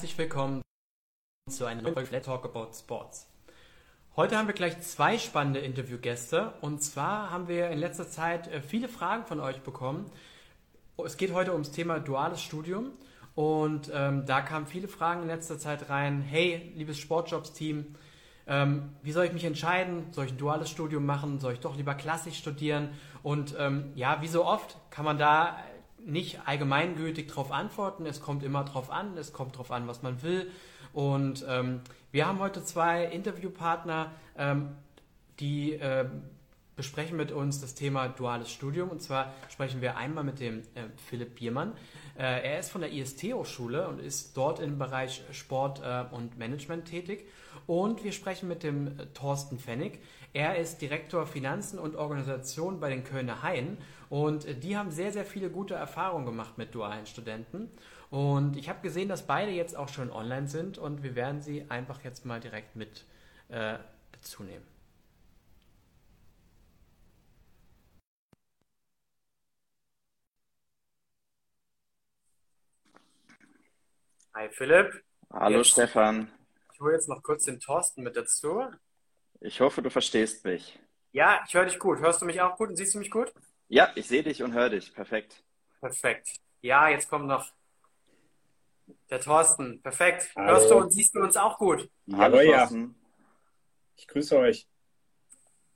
herzlich willkommen zu einer neuen Let's Talk About Sports. Heute haben wir gleich zwei spannende Interviewgäste und zwar haben wir in letzter Zeit äh, viele Fragen von euch bekommen. Es geht heute ums Thema duales Studium und ähm, da kamen viele Fragen in letzter Zeit rein. Hey, liebes Sportjobs-Team, ähm, wie soll ich mich entscheiden? Soll ich ein duales Studium machen? Soll ich doch lieber klassisch studieren? Und ähm, ja, wie so oft kann man da nicht allgemeingültig darauf antworten. Es kommt immer darauf an, es kommt darauf an, was man will. Und ähm, wir haben heute zwei Interviewpartner, ähm, die äh, besprechen mit uns das Thema duales Studium. Und zwar sprechen wir einmal mit dem äh, Philipp Biermann. Äh, er ist von der IST-Hochschule und ist dort im Bereich Sport äh, und Management tätig. Und wir sprechen mit dem äh, Thorsten Pfennig. Er ist Direktor Finanzen und Organisation bei den Kölner Haien und äh, die haben sehr, sehr viele gute Erfahrungen gemacht mit dualen Studenten. Und ich habe gesehen, dass beide jetzt auch schon online sind und wir werden sie einfach jetzt mal direkt mit äh, dazu nehmen. Hi Philipp. Hallo jetzt, Stefan. Ich hole jetzt noch kurz den Thorsten mit dazu. Ich hoffe, du verstehst mich. Ja, ich höre dich gut. Hörst du mich auch gut und siehst du mich gut? Ja, ich sehe dich und höre dich. Perfekt. Perfekt. Ja, jetzt kommt noch der Thorsten. Perfekt. Hallo. Hörst du und siehst du uns auch gut? Hallo, Hallo Thorsten. Ja. Ich grüße euch.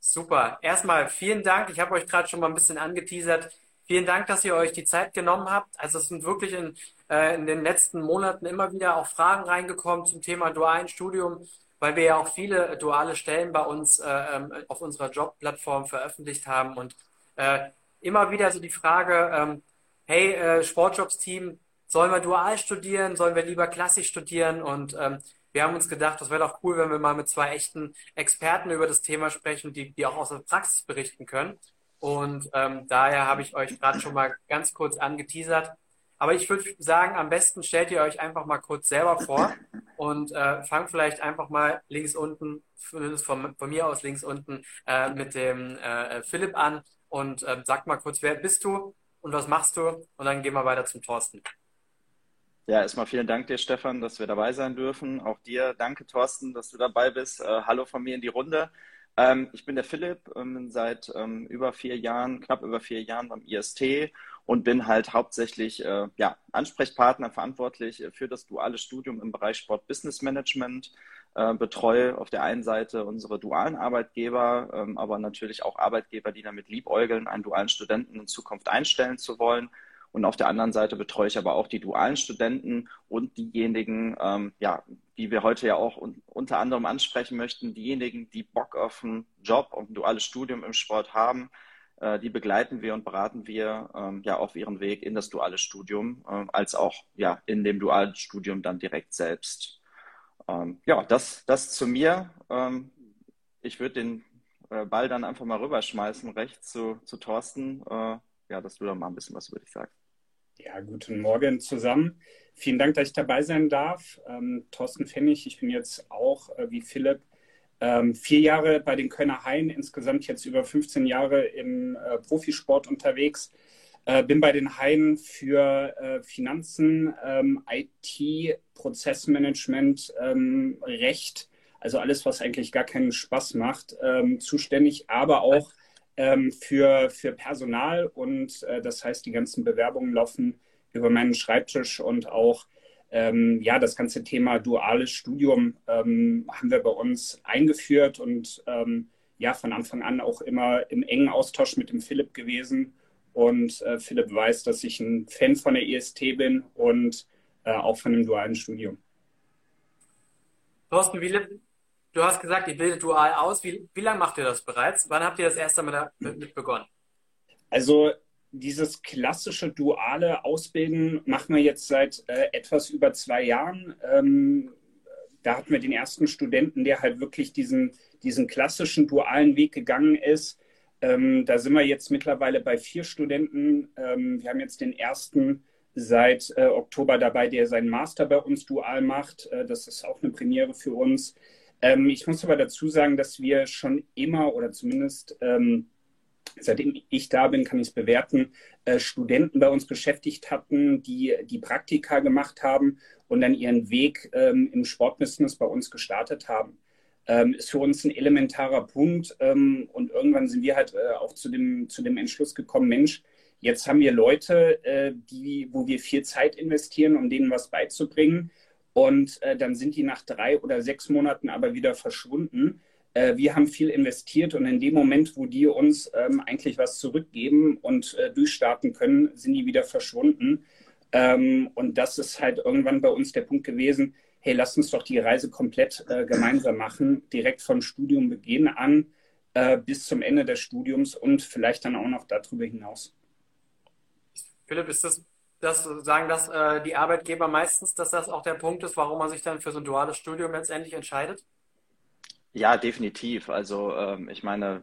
Super. Erstmal vielen Dank. Ich habe euch gerade schon mal ein bisschen angeteasert. Vielen Dank, dass ihr euch die Zeit genommen habt. Also es sind wirklich in, äh, in den letzten Monaten immer wieder auch Fragen reingekommen zum Thema dualen Studium, weil wir ja auch viele duale Stellen bei uns äh, ähm, auf unserer Jobplattform veröffentlicht haben. Und äh, immer wieder so die Frage, ähm, hey, äh, Sportjobs-Team, sollen wir dual studieren, sollen wir lieber klassisch studieren? Und ähm, wir haben uns gedacht, das wäre doch cool, wenn wir mal mit zwei echten Experten über das Thema sprechen, die, die auch aus der Praxis berichten können. Und ähm, daher habe ich euch gerade schon mal ganz kurz angeteasert. Aber ich würde sagen, am besten stellt ihr euch einfach mal kurz selber vor und äh, fangt vielleicht einfach mal links unten, zumindest von, von mir aus links unten, äh, mit dem äh, Philipp an und ähm, sag mal kurz, wer bist du und was machst du? Und dann gehen wir weiter zum Thorsten. Ja, erstmal vielen Dank dir, Stefan, dass wir dabei sein dürfen. Auch dir danke, Thorsten, dass du dabei bist. Äh, hallo von mir in die Runde. Ähm, ich bin der Philipp, ähm, seit ähm, über vier Jahren, knapp über vier Jahren beim IST und bin halt hauptsächlich äh, ja, Ansprechpartner, verantwortlich für das duale Studium im Bereich Sport Business Management äh, betreue auf der einen Seite unsere dualen Arbeitgeber, ähm, aber natürlich auch Arbeitgeber, die damit liebäugeln, einen dualen Studenten in Zukunft einstellen zu wollen. Und auf der anderen Seite betreue ich aber auch die dualen Studenten und diejenigen, ähm, ja, die wir heute ja auch un unter anderem ansprechen möchten, diejenigen, die Bock auf einen Job, auf ein duales Studium im Sport haben, äh, die begleiten wir und beraten wir ähm, ja auf ihren Weg in das duale Studium, äh, als auch ja in dem dualen Studium dann direkt selbst. Ähm, ja, das, das zu mir. Ähm, ich würde den äh, Ball dann einfach mal rüberschmeißen, rechts zu, zu Thorsten. Äh, ja, dass du da mal ein bisschen was über dich sagst. Ja, guten Morgen zusammen. Vielen Dank, dass ich dabei sein darf. Ähm, Thorsten Pfennig, ich bin jetzt auch äh, wie Philipp ähm, vier Jahre bei den Kölner Haien, insgesamt jetzt über 15 Jahre im äh, Profisport unterwegs. Äh, bin bei den Haien für äh, Finanzen, ähm, IT, Prozessmanagement, ähm, Recht, also alles, was eigentlich gar keinen Spaß macht, ähm, zuständig, aber auch ähm, für, für Personal. Und äh, das heißt, die ganzen Bewerbungen laufen über meinen Schreibtisch und auch ähm, ja, das ganze Thema duales Studium ähm, haben wir bei uns eingeführt und ja, von Anfang an auch immer im engen Austausch mit dem Philipp gewesen und äh, Philipp weiß, dass ich ein Fan von der IST bin und äh, auch von dem dualen Studium. Thorsten, wie, du hast gesagt, ihr bildet dual aus. Wie, wie lange macht ihr das bereits? Wann habt ihr das erste Mal damit begonnen? Also dieses klassische duale Ausbilden machen wir jetzt seit äh, etwas über zwei Jahren. Ähm, da hatten wir den ersten Studenten, der halt wirklich diesen, diesen klassischen dualen Weg gegangen ist ähm, da sind wir jetzt mittlerweile bei vier Studenten. Ähm, wir haben jetzt den ersten seit äh, Oktober dabei, der seinen Master bei uns dual macht. Äh, das ist auch eine Premiere für uns. Ähm, ich muss aber dazu sagen, dass wir schon immer oder zumindest ähm, seitdem ich da bin, kann ich es bewerten, äh, Studenten bei uns beschäftigt hatten, die die Praktika gemacht haben und dann ihren Weg ähm, im Sportbusiness bei uns gestartet haben. Ähm, ist für uns ein elementarer Punkt. Ähm, und irgendwann sind wir halt äh, auch zu dem, zu dem Entschluss gekommen, Mensch, jetzt haben wir Leute, äh, die, wo wir viel Zeit investieren, um denen was beizubringen. Und äh, dann sind die nach drei oder sechs Monaten aber wieder verschwunden. Äh, wir haben viel investiert und in dem Moment, wo die uns ähm, eigentlich was zurückgeben und äh, durchstarten können, sind die wieder verschwunden. Ähm, und das ist halt irgendwann bei uns der Punkt gewesen, hey, lasst uns doch die Reise komplett äh, gemeinsam machen, direkt vom Studiumbeginn an äh, bis zum Ende des Studiums und vielleicht dann auch noch darüber hinaus. Philipp, ist das, das sagen das äh, die Arbeitgeber meistens, dass das auch der Punkt ist, warum man sich dann für so ein duales Studium letztendlich entscheidet? Ja, definitiv. Also ähm, ich meine,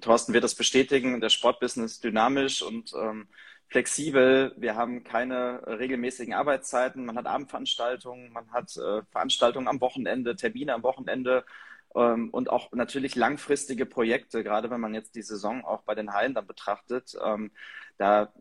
Thorsten wird das bestätigen, der Sportbusiness ist dynamisch und ähm, flexibel. Wir haben keine regelmäßigen Arbeitszeiten. Man hat Abendveranstaltungen, man hat äh, Veranstaltungen am Wochenende, Termine am Wochenende ähm, und auch natürlich langfristige Projekte, gerade wenn man jetzt die Saison auch bei den Hallen dann betrachtet. Ähm, da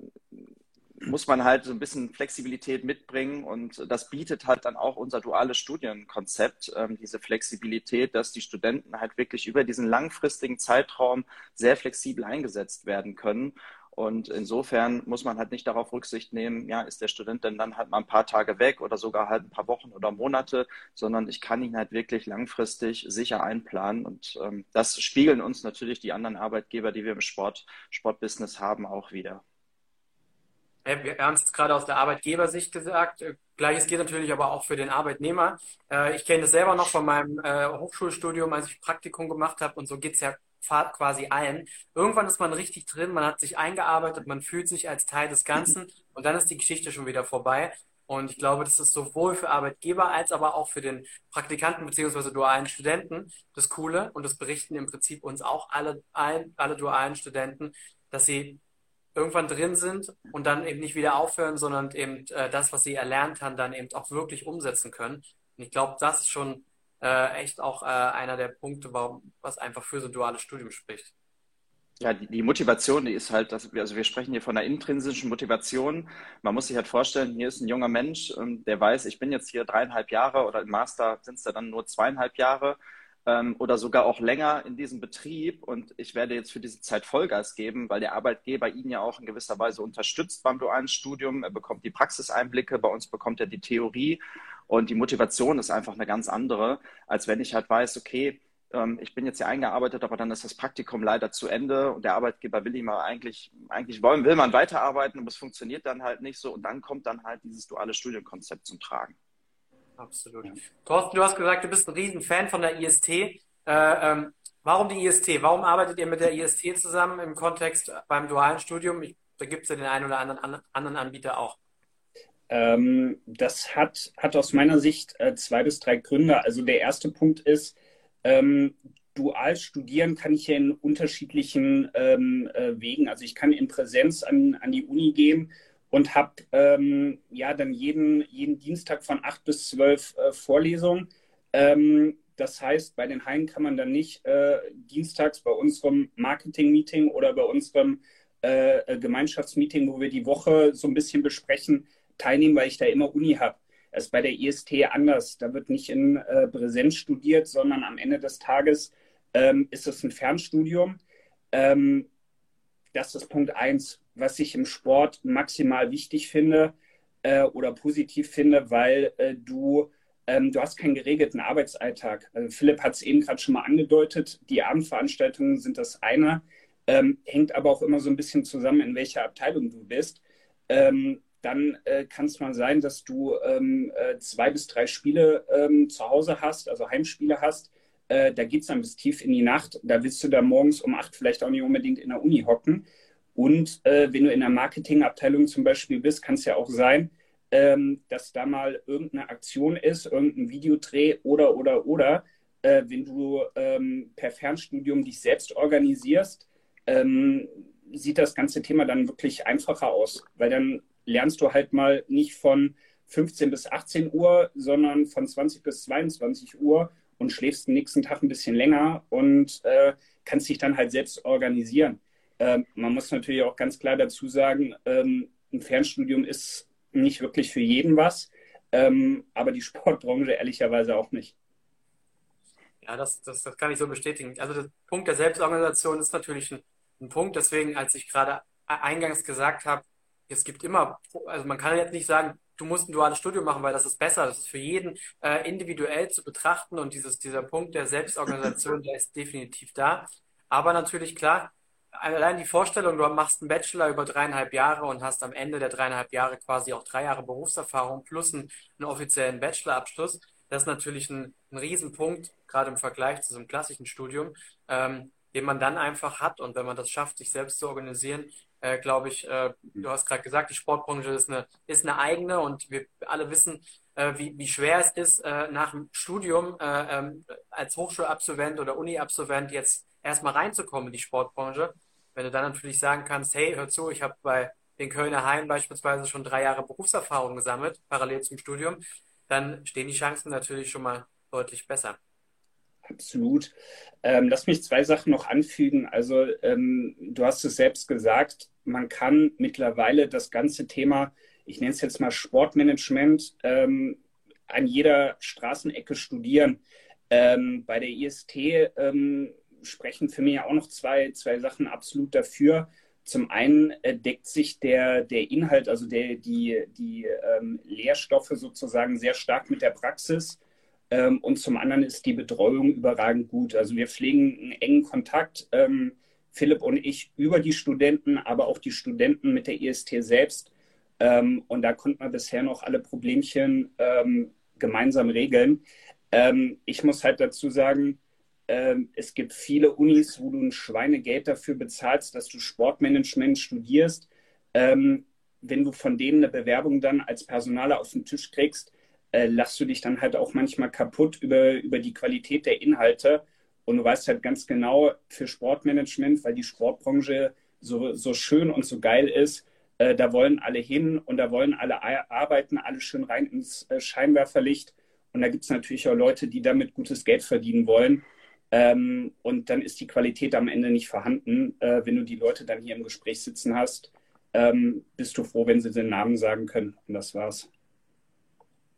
muss man halt so ein bisschen Flexibilität mitbringen und das bietet halt dann auch unser duales Studienkonzept, ähm, diese Flexibilität, dass die Studenten halt wirklich über diesen langfristigen Zeitraum sehr flexibel eingesetzt werden können. Und insofern muss man halt nicht darauf Rücksicht nehmen, ja, ist der Student denn dann halt mal ein paar Tage weg oder sogar halt ein paar Wochen oder Monate, sondern ich kann ihn halt wirklich langfristig sicher einplanen. Und ähm, das spiegeln uns natürlich die anderen Arbeitgeber, die wir im Sport, Sportbusiness haben, auch wieder. Wir haben es gerade aus der Arbeitgebersicht gesagt. Äh, Gleiches geht natürlich aber auch für den Arbeitnehmer. Äh, ich kenne das selber noch von meinem äh, Hochschulstudium, als ich Praktikum gemacht habe und so geht es ja quasi allen. Irgendwann ist man richtig drin, man hat sich eingearbeitet, man fühlt sich als Teil des Ganzen und dann ist die Geschichte schon wieder vorbei. Und ich glaube, das ist sowohl für Arbeitgeber als aber auch für den Praktikanten beziehungsweise dualen Studenten das Coole. Und das berichten im Prinzip uns auch alle, alle dualen Studenten, dass sie irgendwann drin sind und dann eben nicht wieder aufhören, sondern eben äh, das, was sie erlernt haben, dann eben auch wirklich umsetzen können. Und ich glaube, das ist schon äh, echt auch äh, einer der Punkte, warum, was einfach für so ein duales Studium spricht. Ja, die, die, Motivation, die ist halt, dass wir, also wir sprechen hier von einer intrinsischen Motivation. Man muss sich halt vorstellen, hier ist ein junger Mensch, ähm, der weiß, ich bin jetzt hier dreieinhalb Jahre oder im Master sind es dann nur zweieinhalb Jahre ähm, oder sogar auch länger in diesem Betrieb und ich werde jetzt für diese Zeit Vollgas geben, weil der Arbeitgeber ihn ja auch in gewisser Weise unterstützt beim dualen Studium. Er bekommt die Praxiseinblicke, bei uns bekommt er die Theorie und die Motivation ist einfach eine ganz andere, als wenn ich halt weiß, okay, ähm, ich bin jetzt hier eingearbeitet, aber dann ist das Praktikum leider zu Ende und der Arbeitgeber will immer eigentlich, eigentlich wollen, will man weiterarbeiten, aber es funktioniert dann halt nicht so und dann kommt dann halt dieses duale Studienkonzept zum Tragen. Absolut. Ja. Thorsten, du hast gesagt, du bist ein Riesenfan von der IST. Äh, ähm, warum die IST? Warum arbeitet ihr mit der IST zusammen im Kontext beim dualen Studium? Ich, da gibt es ja den einen oder anderen, anderen Anbieter auch. Ähm, das hat, hat aus meiner Sicht äh, zwei bis drei Gründe. Also der erste Punkt ist, ähm, dual studieren kann ich ja in unterschiedlichen ähm, äh, Wegen. Also ich kann in Präsenz an, an die Uni gehen und habe ähm, ja dann jeden, jeden Dienstag von acht bis zwölf äh, Vorlesungen. Ähm, das heißt, bei den Haien kann man dann nicht äh, dienstags bei unserem Marketing-Meeting oder bei unserem äh, äh Gemeinschaftsmeeting, wo wir die Woche so ein bisschen besprechen, teilnehmen, weil ich da immer Uni habe. Das ist bei der IST anders. Da wird nicht in äh, Präsenz studiert, sondern am Ende des Tages ähm, ist es ein Fernstudium. Ähm, das ist Punkt eins was ich im Sport maximal wichtig finde äh, oder positiv finde, weil äh, du, ähm, du hast keinen geregelten Arbeitsalltag. Also Philipp hat es eben gerade schon mal angedeutet, die Abendveranstaltungen sind das eine, ähm, hängt aber auch immer so ein bisschen zusammen, in welcher Abteilung du bist. Ähm, dann äh, kann es mal sein, dass du ähm, äh, zwei bis drei Spiele ähm, zu Hause hast, also Heimspiele hast. Äh, da geht es dann bis tief in die Nacht. Da willst du da morgens um acht vielleicht auch nicht unbedingt in der Uni hocken. Und äh, wenn du in der Marketingabteilung zum Beispiel bist, kann es ja auch sein, ähm, dass da mal irgendeine Aktion ist, irgendein Videodreh oder, oder, oder. Äh, wenn du ähm, per Fernstudium dich selbst organisierst, ähm, sieht das ganze Thema dann wirklich einfacher aus, weil dann lernst du halt mal nicht von 15 bis 18 Uhr, sondern von 20 bis 22 Uhr und schläfst den nächsten Tag ein bisschen länger und äh, kannst dich dann halt selbst organisieren. Ähm, man muss natürlich auch ganz klar dazu sagen, ähm, ein Fernstudium ist nicht wirklich für jeden was, ähm, aber die Sportbranche ehrlicherweise auch nicht. Ja, das, das, das kann ich so bestätigen. Also der Punkt der Selbstorganisation ist natürlich ein, ein Punkt. Deswegen, als ich gerade eingangs gesagt habe, es gibt immer, also man kann jetzt nicht sagen, du musst ein duales Studium machen, weil das ist besser. Das ist für jeden äh, individuell zu betrachten und dieses, dieser Punkt der Selbstorganisation, der ist definitiv da. Aber natürlich klar, allein die Vorstellung, du machst einen Bachelor über dreieinhalb Jahre und hast am Ende der dreieinhalb Jahre quasi auch drei Jahre Berufserfahrung plus einen, einen offiziellen Bachelorabschluss, das ist natürlich ein, ein Riesenpunkt, gerade im Vergleich zu so einem klassischen Studium, ähm, den man dann einfach hat. Und wenn man das schafft, sich selbst zu organisieren, äh, glaube ich, äh, du hast gerade gesagt, die Sportbranche ist eine, ist eine eigene und wir alle wissen, äh, wie, wie schwer es ist, äh, nach dem Studium äh, ähm, als Hochschulabsolvent oder Uni-Absolvent jetzt erstmal reinzukommen in die Sportbranche. Wenn du dann natürlich sagen kannst, hey, hör zu, ich habe bei den Kölner Haien beispielsweise schon drei Jahre Berufserfahrung gesammelt, parallel zum Studium, dann stehen die Chancen natürlich schon mal deutlich besser. Absolut. Ähm, lass mich zwei Sachen noch anfügen. Also ähm, du hast es selbst gesagt, man kann mittlerweile das ganze Thema, ich nenne es jetzt mal Sportmanagement, ähm, an jeder Straßenecke studieren. Ähm, bei der IST ähm, sprechen für mich auch noch zwei, zwei Sachen absolut dafür. Zum einen äh, deckt sich der, der Inhalt, also der, die, die ähm, Lehrstoffe sozusagen sehr stark mit der Praxis. Ähm, und zum anderen ist die Betreuung überragend gut. Also wir pflegen einen engen Kontakt, ähm, Philipp und ich, über die Studenten, aber auch die Studenten mit der IST selbst. Ähm, und da konnten wir bisher noch alle Problemchen ähm, gemeinsam regeln. Ähm, ich muss halt dazu sagen, ähm, es gibt viele Unis, wo du ein Schweinegeld dafür bezahlst, dass du Sportmanagement studierst. Ähm, wenn du von denen eine Bewerbung dann als Personaler auf den Tisch kriegst, äh, lachst du dich dann halt auch manchmal kaputt über, über die Qualität der Inhalte. Und du weißt halt ganz genau für Sportmanagement, weil die Sportbranche so, so schön und so geil ist, äh, da wollen alle hin und da wollen alle arbeiten, alle schön rein ins äh, Scheinwerferlicht. Und da gibt es natürlich auch Leute, die damit gutes Geld verdienen wollen. Ähm, und dann ist die Qualität am Ende nicht vorhanden. Äh, wenn du die Leute dann hier im Gespräch sitzen hast, ähm, bist du froh, wenn sie den Namen sagen können. Und das war's.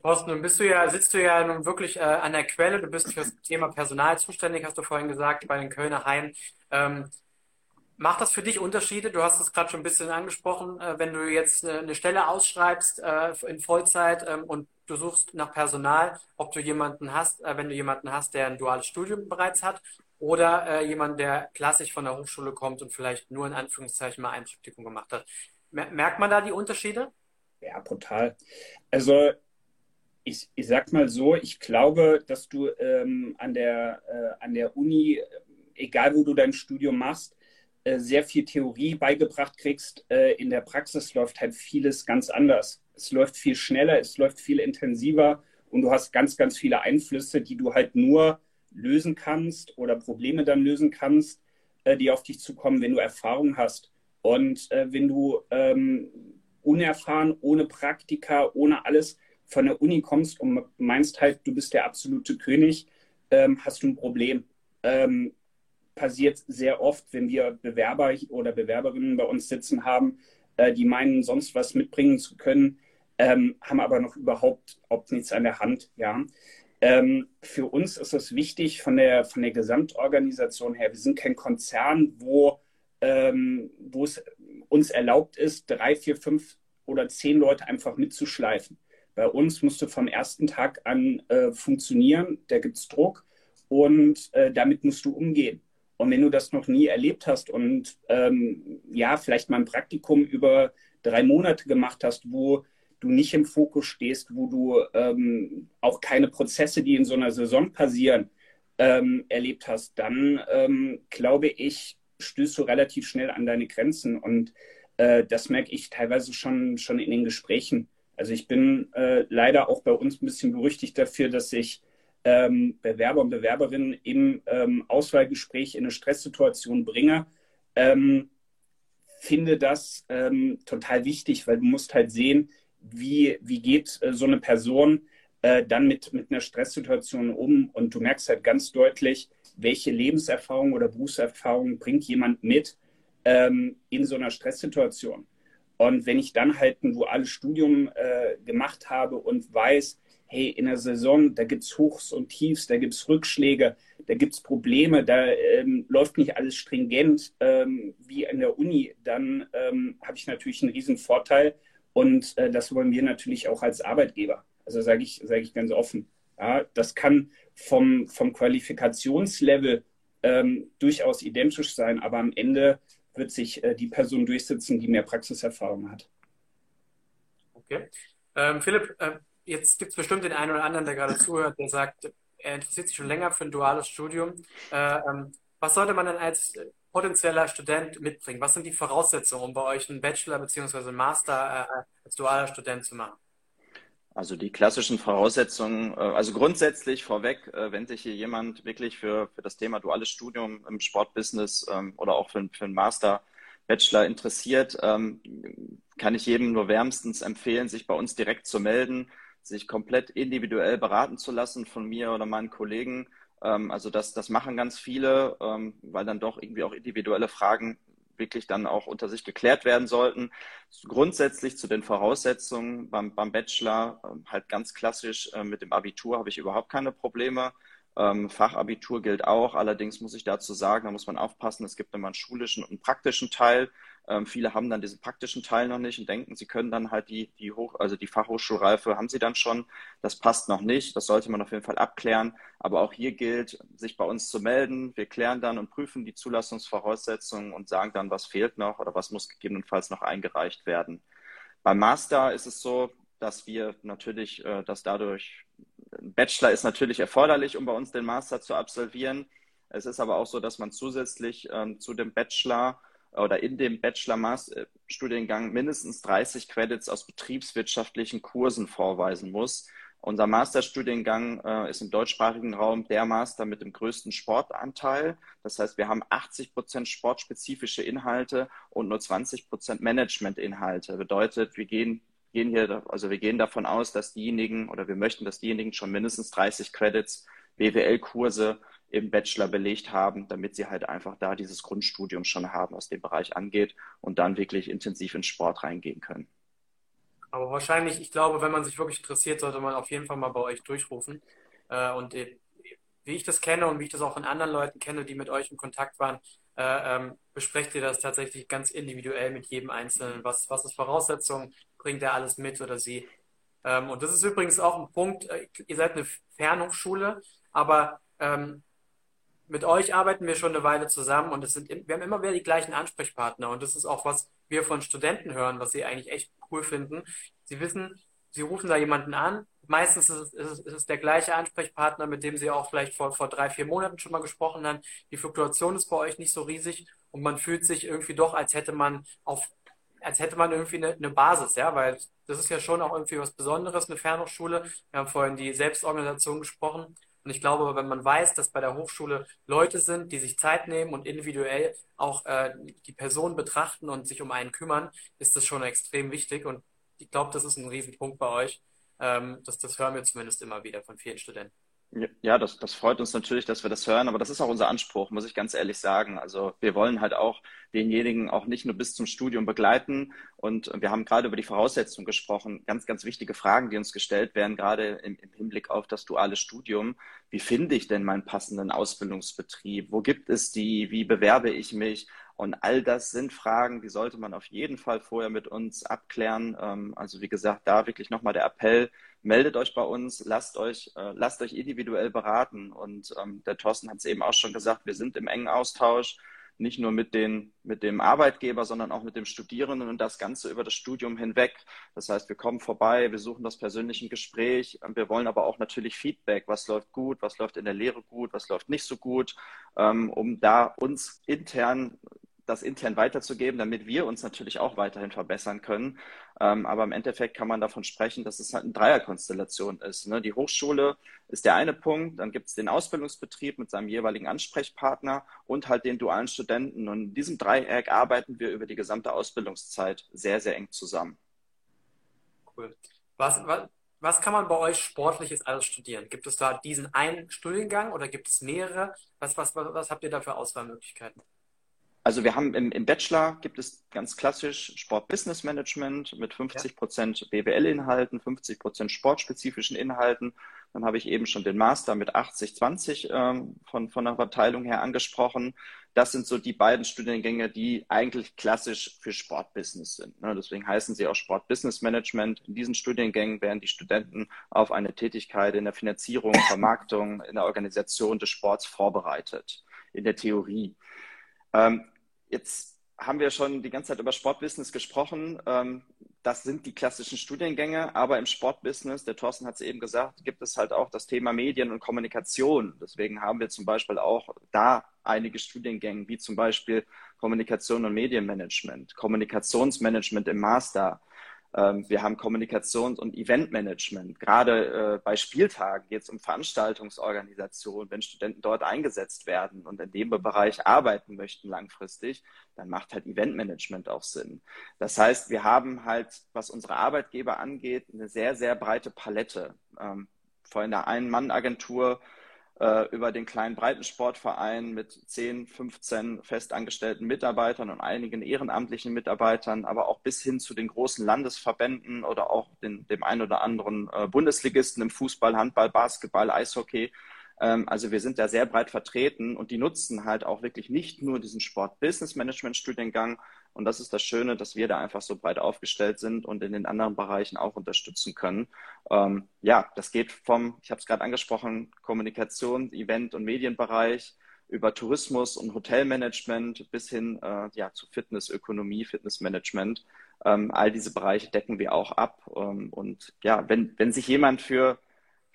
Thorsten, nun bist du ja, sitzt du ja nun wirklich äh, an der Quelle. Du bist für das Thema Personal zuständig, hast du vorhin gesagt, bei den Kölner Haien. Ähm, Macht das für dich Unterschiede? Du hast es gerade schon ein bisschen angesprochen, äh, wenn du jetzt eine, eine Stelle ausschreibst äh, in Vollzeit ähm, und du suchst nach Personal, ob du jemanden hast, äh, wenn du jemanden hast, der ein duales Studium bereits hat oder äh, jemand, der klassisch von der Hochschule kommt und vielleicht nur in Anführungszeichen mal ein Praktikum gemacht hat. Merkt man da die Unterschiede? Ja, brutal. Also ich, ich sag mal so, ich glaube, dass du ähm, an, der, äh, an der Uni, egal wo du dein Studium machst, äh, sehr viel Theorie beigebracht kriegst, äh, in der Praxis läuft halt vieles ganz anders. Es läuft viel schneller, es läuft viel intensiver und du hast ganz, ganz viele Einflüsse, die du halt nur lösen kannst oder Probleme dann lösen kannst, äh, die auf dich zukommen, wenn du Erfahrung hast. Und wenn du ähm, unerfahren, ohne Praktika, ohne alles von der Uni kommst und meinst halt, du bist der absolute König, ähm, hast du ein Problem. Ähm, passiert sehr oft, wenn wir Bewerber oder Bewerberinnen bei uns sitzen haben, äh, die meinen, sonst was mitbringen zu können, ähm, haben aber noch überhaupt, überhaupt nichts an der Hand. Ja. Ähm, für uns ist es wichtig von der, von der Gesamtorganisation her. Wir sind kein Konzern, wo, ähm, wo es uns erlaubt ist, drei, vier, fünf oder zehn Leute einfach mitzuschleifen. Bei uns musst du vom ersten Tag an äh, funktionieren, da gibt es Druck und äh, damit musst du umgehen. Und wenn du das noch nie erlebt hast und ähm, ja, vielleicht mal ein Praktikum über drei Monate gemacht hast, wo du nicht im Fokus stehst, wo du ähm, auch keine Prozesse, die in so einer Saison passieren, ähm, erlebt hast, dann ähm, glaube ich, stößt du relativ schnell an deine Grenzen. Und äh, das merke ich teilweise schon, schon in den Gesprächen. Also ich bin äh, leider auch bei uns ein bisschen berüchtigt dafür, dass ich ähm, Bewerber und Bewerberinnen im ähm, Auswahlgespräch in eine Stresssituation bringe, ähm, finde das ähm, total wichtig, weil du musst halt sehen, wie, wie geht äh, so eine Person äh, dann mit, mit einer Stresssituation um und du merkst halt ganz deutlich, welche Lebenserfahrung oder Berufserfahrung bringt jemand mit, ähm, in so einer Stresssituation. Und wenn ich dann halt ein duales Studium äh, gemacht habe und weiß, hey, in der Saison, da gibt es Hochs und Tiefs, da gibt es Rückschläge, da gibt es Probleme, da ähm, läuft nicht alles stringent ähm, wie in der Uni, dann ähm, habe ich natürlich einen riesen Vorteil und äh, das wollen wir natürlich auch als Arbeitgeber. Also sage ich, sage ich ganz offen. Ja, das kann vom, vom Qualifikationslevel ähm, durchaus identisch sein, aber am Ende wird sich äh, die Person durchsetzen, die mehr Praxiserfahrung hat. Okay. Ähm, Philipp, äh, jetzt gibt es bestimmt den einen oder anderen, der gerade zuhört, der sagt, er interessiert sich schon länger für ein duales Studium. Äh, ähm, was sollte man denn als potenzieller Student mitbringen? Was sind die Voraussetzungen, um bei euch einen Bachelor bzw. einen Master äh, als dualer Student zu machen? Also die klassischen Voraussetzungen, äh, also grundsätzlich vorweg, äh, wenn sich hier jemand wirklich für, für das Thema duales Studium im Sportbusiness ähm, oder auch für, für einen Master, Bachelor interessiert, ähm, kann ich jedem nur wärmstens empfehlen, sich bei uns direkt zu melden, sich komplett individuell beraten zu lassen von mir oder meinen Kollegen. Ähm, also das, das machen ganz viele, weil dann doch irgendwie auch individuelle Fragen wirklich dann auch unter sich geklärt werden sollten. Grundsätzlich zu den Voraussetzungen beim, beim Bachelor, ähm, halt ganz klassisch äh, mit dem Abitur habe ich überhaupt keine Probleme. Ähm, Fachabitur gilt auch. Allerdings muss ich dazu sagen, da muss man aufpassen, es gibt immer einen schulischen und einen praktischen Teil. Ähm, viele haben dann diesen praktischen Teil noch nicht und denken, sie können dann halt die, die Hoch, also die Fachhochschulreife haben sie dann schon. Das passt noch nicht. Das sollte man auf jeden Fall abklären. Aber auch hier gilt, sich bei uns zu melden. Wir klären dann und prüfen die Zulassungsvoraussetzungen und sagen dann, was fehlt noch oder was muss gegebenenfalls noch eingereicht werden. Beim Master ist es so, dass wir natürlich, äh, dass dadurch ein Bachelor ist natürlich erforderlich, um bei uns den Master zu absolvieren. Es ist aber auch so, dass man zusätzlich ähm, zu dem Bachelor oder in dem Bachelor-Studiengang mindestens 30 Credits aus betriebswirtschaftlichen Kursen vorweisen muss. Unser Masterstudiengang äh, ist im deutschsprachigen Raum der Master mit dem größten Sportanteil. Das heißt, wir haben 80 Prozent sportspezifische Inhalte und nur 20 Prozent Managementinhalte. Bedeutet, wir gehen, gehen hier, also wir gehen davon aus, dass diejenigen oder wir möchten, dass diejenigen schon mindestens 30 Credits BWL-Kurse im Bachelor belegt haben, damit sie halt einfach da dieses Grundstudium schon haben, was den Bereich angeht und dann wirklich intensiv in Sport reingehen können. Aber wahrscheinlich, ich glaube, wenn man sich wirklich interessiert, sollte man auf jeden Fall mal bei euch durchrufen. Äh, und äh, wie ich das kenne und wie ich das auch von anderen Leuten kenne, die mit euch in Kontakt waren, äh, ähm, besprecht ihr das tatsächlich ganz individuell mit jedem Einzelnen. Was, was ist Voraussetzung? Bringt er alles mit oder sie? Ähm, und das ist übrigens auch ein Punkt, ihr seid eine Fernhochschule, aber ähm, mit euch arbeiten wir schon eine Weile zusammen und es sind, wir haben immer wieder die gleichen Ansprechpartner und das ist auch, was wir von Studenten hören, was sie eigentlich echt cool finden. Sie wissen, sie rufen da jemanden an. Meistens ist es, ist es der gleiche Ansprechpartner, mit dem sie auch vielleicht vor, vor drei, vier Monaten schon mal gesprochen haben. Die Fluktuation ist bei euch nicht so riesig und man fühlt sich irgendwie doch, als hätte man auf, als hätte man irgendwie eine, eine Basis, ja, weil das ist ja schon auch irgendwie was Besonderes, eine Fernhochschule. Wir haben vorhin die Selbstorganisation gesprochen. Und ich glaube, wenn man weiß, dass bei der Hochschule Leute sind, die sich Zeit nehmen und individuell auch äh, die Person betrachten und sich um einen kümmern, ist das schon extrem wichtig. Und ich glaube, das ist ein Riesenpunkt bei euch. Ähm, das, das hören wir zumindest immer wieder von vielen Studenten. Ja, das, das freut uns natürlich, dass wir das hören, aber das ist auch unser Anspruch, muss ich ganz ehrlich sagen. Also wir wollen halt auch denjenigen auch nicht nur bis zum Studium begleiten. Und wir haben gerade über die Voraussetzungen gesprochen. Ganz, ganz wichtige Fragen, die uns gestellt werden, gerade im, im Hinblick auf das duale Studium. Wie finde ich denn meinen passenden Ausbildungsbetrieb? Wo gibt es die? Wie bewerbe ich mich? Und all das sind Fragen, die sollte man auf jeden Fall vorher mit uns abklären. Ähm, also wie gesagt, da wirklich nochmal der Appell, meldet euch bei uns, lasst euch, äh, lasst euch individuell beraten. Und ähm, der Thorsten hat es eben auch schon gesagt, wir sind im engen Austausch, nicht nur mit, den, mit dem Arbeitgeber, sondern auch mit dem Studierenden und das Ganze über das Studium hinweg. Das heißt, wir kommen vorbei, wir suchen das persönliche Gespräch, wir wollen aber auch natürlich Feedback, was läuft gut, was läuft in der Lehre gut, was läuft nicht so gut, ähm, um da uns intern das intern weiterzugeben, damit wir uns natürlich auch weiterhin verbessern können. Ähm, aber im Endeffekt kann man davon sprechen, dass es halt eine Dreierkonstellation ist. Ne? Die Hochschule ist der eine Punkt, dann gibt es den Ausbildungsbetrieb mit seinem jeweiligen Ansprechpartner und halt den dualen Studenten. Und in diesem Dreieck arbeiten wir über die gesamte Ausbildungszeit sehr, sehr eng zusammen. Cool. Was, was, was kann man bei euch Sportliches alles studieren? Gibt es da diesen einen Studiengang oder gibt es mehrere? Was, was, was, was habt ihr da für Auswahlmöglichkeiten? Also wir haben im, im, Bachelor gibt es ganz klassisch Sport Business Management mit 50 Prozent BWL-Inhalten, 50 Prozent sportspezifischen Inhalten. Dann habe ich eben schon den Master mit 80-20 ähm, von, von der Verteilung her angesprochen. Das sind so die beiden Studiengänge, die eigentlich klassisch für Sportbusiness sind. Ne? Deswegen heißen sie auch Sport Business Management. In diesen Studiengängen werden die Studenten auf eine Tätigkeit in der Finanzierung, Vermarktung, in der Organisation des Sports vorbereitet, in der Theorie. Ähm, Jetzt haben wir schon die ganze Zeit über Sportbusiness gesprochen. Ähm, das sind die klassischen Studiengänge, aber im Sportbusiness, der Thorsten hat es eben gesagt, gibt es halt auch das Thema Medien und Kommunikation. Deswegen haben wir zum Beispiel auch da einige Studiengänge, wie zum Beispiel Kommunikation und Medienmanagement, Kommunikationsmanagement im Master, wir haben Kommunikations- und Eventmanagement. Gerade äh, bei Spieltagen geht es um Veranstaltungsorganisation. Wenn Studenten dort eingesetzt werden und in dem Bereich arbeiten möchten langfristig, dann macht halt Eventmanagement auch Sinn. Das heißt, wir haben halt, was unsere Arbeitgeber angeht, eine sehr, sehr breite Palette. Ähm, vor einer Ein-Mann-Agentur äh, über den kleinen Breitensportverein mit 10, 15 festangestellten Mitarbeitern und einigen ehrenamtlichen Mitarbeitern, aber auch bis hin zu den großen Landesverbänden oder auch den, dem einen oder anderen äh, Bundesligisten im Fußball, Handball, Basketball, Eishockey. Ähm, also wir sind da sehr breit vertreten und die nutzen halt auch wirklich nicht nur diesen Sport-Business-Management-Studiengang, und das ist das Schöne, dass wir da einfach so breit aufgestellt sind und in den anderen Bereichen auch unterstützen können. Ähm, ja, das geht vom, ich habe es gerade angesprochen, Kommunikation, Event- und Medienbereich über Tourismus und Hotelmanagement bis hin äh, ja, zu Fitnessökonomie, Fitnessmanagement. Ähm, all diese Bereiche decken wir auch ab. Ähm, und ja, wenn, wenn sich jemand für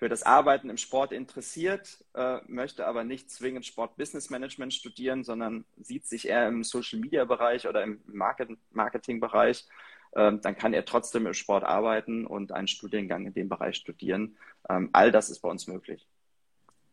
für das Arbeiten im Sport interessiert, äh, möchte aber nicht zwingend Sport-Business-Management studieren, sondern sieht sich eher im Social-Media-Bereich oder im Marketing-Bereich, äh, dann kann er trotzdem im Sport arbeiten und einen Studiengang in dem Bereich studieren. Ähm, all das ist bei uns möglich.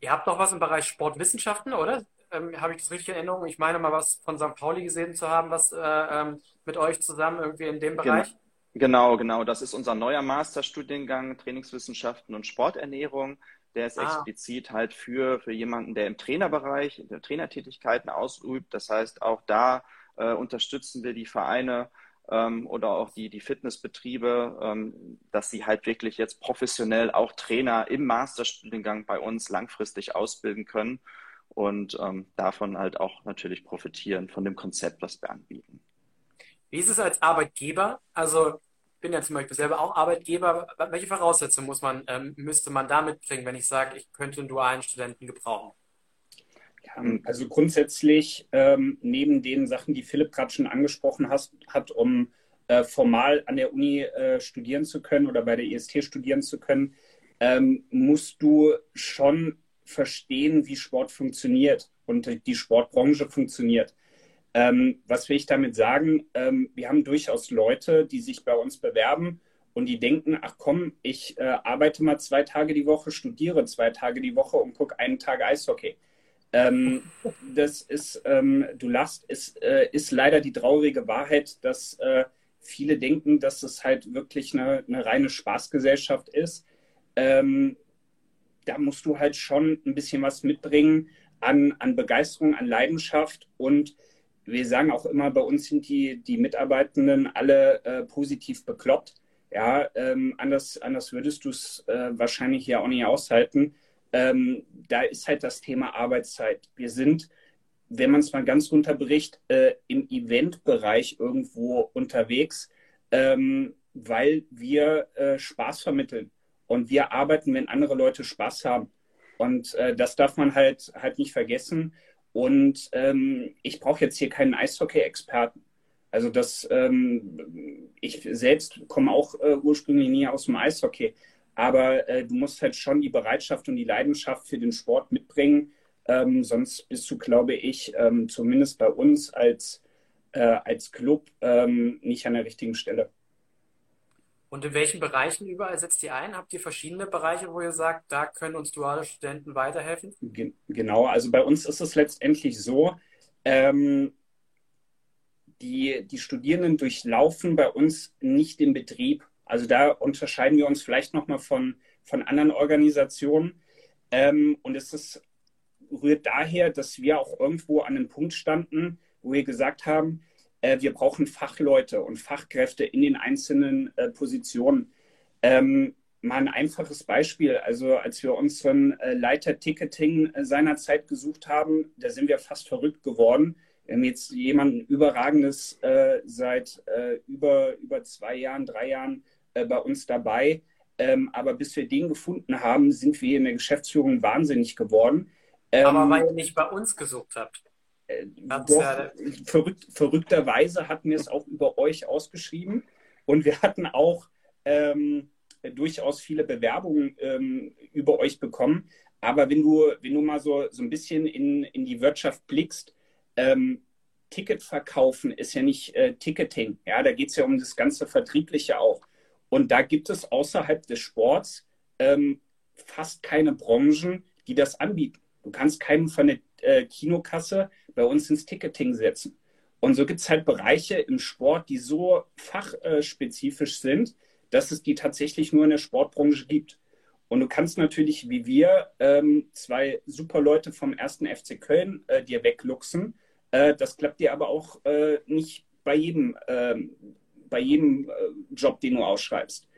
Ihr habt noch was im Bereich Sportwissenschaften, oder? Ähm, Habe ich das richtig in Erinnerung? Ich meine mal was von St. Pauli gesehen zu haben, was äh, ähm, mit euch zusammen irgendwie in dem Bereich. Genau. Genau, genau. Das ist unser neuer Masterstudiengang Trainingswissenschaften und Sporternährung. Der ist ah. explizit halt für, für jemanden, der im Trainerbereich, in der Trainertätigkeiten ausübt. Das heißt, auch da äh, unterstützen wir die Vereine ähm, oder auch die, die Fitnessbetriebe, ähm, dass sie halt wirklich jetzt professionell auch Trainer im Masterstudiengang bei uns langfristig ausbilden können und ähm, davon halt auch natürlich profitieren von dem Konzept, was wir anbieten. Wie ist es als Arbeitgeber? Also ich bin ja zum Beispiel selber auch Arbeitgeber. Welche Voraussetzungen muss man, ähm, müsste man da mitbringen, wenn ich sage, ich könnte einen dualen Studenten gebrauchen? Ja, also grundsätzlich ähm, neben den Sachen, die Philipp gerade schon angesprochen hast, hat, um äh, formal an der Uni äh, studieren zu können oder bei der IST studieren zu können, ähm, musst du schon verstehen, wie Sport funktioniert und die Sportbranche funktioniert. Ähm, was will ich damit sagen? Ähm, wir haben durchaus Leute, die sich bei uns bewerben und die denken, ach komm, ich äh, arbeite mal zwei Tage die Woche, studiere zwei Tage die Woche und gucke einen Tag Eishockey. Ähm, das ist, ähm, du lachst, ist, äh, ist leider die traurige Wahrheit, dass äh, viele denken, dass es halt wirklich eine, eine reine Spaßgesellschaft ist. Ähm, da musst du halt schon ein bisschen was mitbringen an, an Begeisterung, an Leidenschaft und wir sagen auch immer, bei uns sind die, die Mitarbeitenden alle äh, positiv bekloppt. Ja, ähm, anders, anders würdest du es äh, wahrscheinlich ja auch nicht aushalten. Ähm, da ist halt das Thema Arbeitszeit. Wir sind, wenn man es mal ganz runterbricht, äh, im Eventbereich irgendwo unterwegs, ähm, weil wir äh, Spaß vermitteln. Und wir arbeiten, wenn andere Leute Spaß haben. Und äh, das darf man halt, halt nicht vergessen. Und ähm, ich brauche jetzt hier keinen Eishockey-Experten. Also das, ähm, ich selbst komme auch äh, ursprünglich nie aus dem Eishockey, aber äh, du musst halt schon die Bereitschaft und die Leidenschaft für den Sport mitbringen, ähm, sonst bist du, glaube ich, ähm, zumindest bei uns als, äh, als Club ähm, nicht an der richtigen Stelle. Und in welchen Bereichen überall setzt ihr ein? Habt ihr verschiedene Bereiche, wo ihr sagt, da können uns duale Studenten weiterhelfen? Genau, also bei uns ist es letztendlich so, ähm, die, die Studierenden durchlaufen bei uns nicht den Betrieb. Also da unterscheiden wir uns vielleicht nochmal von, von anderen Organisationen. Ähm, und es ist, rührt daher, dass wir auch irgendwo an einem Punkt standen, wo wir gesagt haben, äh, wir brauchen Fachleute und Fachkräfte in den einzelnen äh, Positionen. Ähm, mal ein einfaches Beispiel. Also als wir unseren äh, Leiter Ticketing äh, seinerzeit gesucht haben, da sind wir fast verrückt geworden. Wir haben jetzt jemanden Überragendes äh, seit über, über zwei Jahren, drei Jahren bei uns dabei. Ähm, aber bis wir den gefunden haben, sind wir in der Geschäftsführung wahnsinnig geworden. Ähm, aber weil ihr nicht bei uns gesucht habt. Doch, verrückt, verrückterweise hatten wir es auch über euch ausgeschrieben. Und wir hatten auch ähm, durchaus viele Bewerbungen ähm, über euch bekommen. Aber wenn du, wenn du mal so, so ein bisschen in, in die Wirtschaft blickst, ähm, Ticket verkaufen ist ja nicht äh, Ticketing. Ja, da geht es ja um das ganze Vertriebliche auch. Und da gibt es außerhalb des Sports ähm, fast keine Branchen, die das anbieten. Du kannst keinen von der äh, Kinokasse bei uns ins Ticketing setzen. Und so gibt es halt Bereiche im Sport, die so fachspezifisch sind, dass es die tatsächlich nur in der Sportbranche gibt. Und du kannst natürlich, wie wir, ähm, zwei super Leute vom ersten FC Köln äh, dir wegluchsen. Äh, das klappt dir aber auch äh, nicht bei jedem, ähm, bei jedem äh, Job, den du ausschreibst.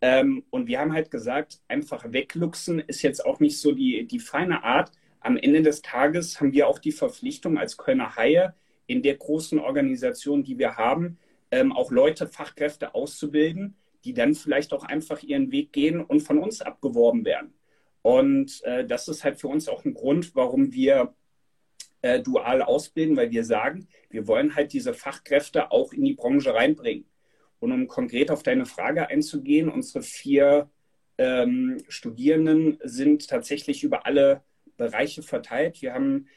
Ähm, und wir haben halt gesagt, einfach wegluchsen ist jetzt auch nicht so die, die feine Art. Am Ende des Tages haben wir auch die Verpflichtung als Kölner Haie in der großen Organisation, die wir haben, ähm, auch Leute, Fachkräfte auszubilden, die dann vielleicht auch einfach ihren Weg gehen und von uns abgeworben werden. Und äh, das ist halt für uns auch ein Grund, warum wir äh, dual ausbilden, weil wir sagen, wir wollen halt diese Fachkräfte auch in die Branche reinbringen. Und um konkret auf deine Frage einzugehen, unsere vier ähm, Studierenden sind tatsächlich über alle Bereiche verteilt. Wir haben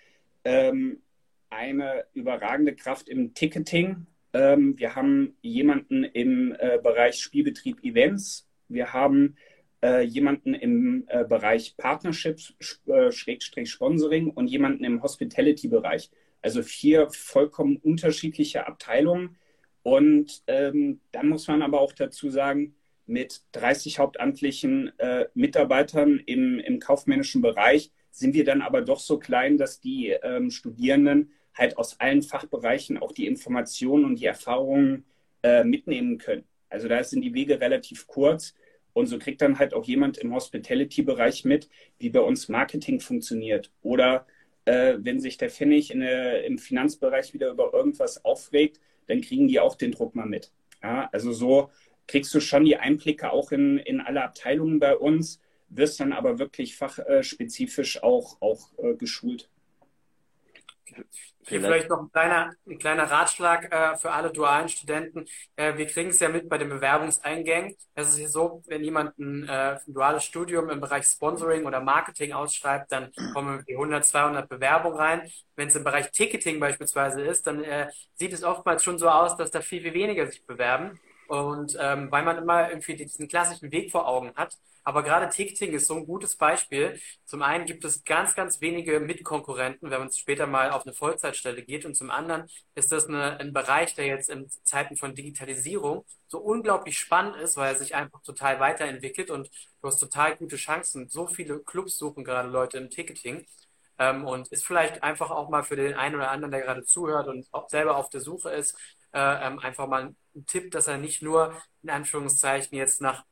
ähm, eine überragende Kraft im Ticketing, ähm, wir haben jemanden im äh, Bereich Spielbetrieb Events. Wir haben äh, jemanden im äh, Bereich Partnerships, äh, Schrägstrich Sponsoring und jemanden im Hospitality-Bereich. Also vier vollkommen unterschiedliche Abteilungen. Und ähm, dann muss man aber auch dazu sagen, mit 30 hauptamtlichen äh, Mitarbeitern im, im kaufmännischen Bereich sind wir dann aber doch so klein, dass die ähm, Studierenden halt aus allen Fachbereichen auch die Informationen und die Erfahrungen äh, mitnehmen können. Also da sind die Wege relativ kurz. Und so kriegt dann halt auch jemand im Hospitality-Bereich mit, wie bei uns Marketing funktioniert. Oder äh, wenn sich der Pfennig der, im Finanzbereich wieder über irgendwas aufregt, dann kriegen die auch den Druck mal mit. Ja, also so kriegst du schon die Einblicke auch in, in alle Abteilungen bei uns, wirst dann aber wirklich fachspezifisch auch, auch äh, geschult. Hier vielleicht noch ein kleiner, ein kleiner Ratschlag äh, für alle dualen Studenten. Äh, wir kriegen es ja mit bei den Bewerbungseingängen. Es ist hier so, wenn jemand ein, äh, ein duales Studium im Bereich Sponsoring oder Marketing ausschreibt, dann kommen die 100, 200 Bewerbungen rein. Wenn es im Bereich Ticketing beispielsweise ist, dann äh, sieht es oftmals schon so aus, dass da viel, viel weniger sich bewerben. Und ähm, weil man immer irgendwie diesen klassischen Weg vor Augen hat. Aber gerade Ticketing ist so ein gutes Beispiel. Zum einen gibt es ganz, ganz wenige Mitkonkurrenten, wenn man später mal auf eine Vollzeitstelle geht. Und zum anderen ist das eine, ein Bereich, der jetzt in Zeiten von Digitalisierung so unglaublich spannend ist, weil er sich einfach total weiterentwickelt und du hast total gute Chancen. So viele Clubs suchen gerade Leute im Ticketing. Ähm, und ist vielleicht einfach auch mal für den einen oder anderen, der gerade zuhört und auch selber auf der Suche ist, äh, ähm, einfach mal ein Tipp, dass er nicht nur in Anführungszeichen jetzt nach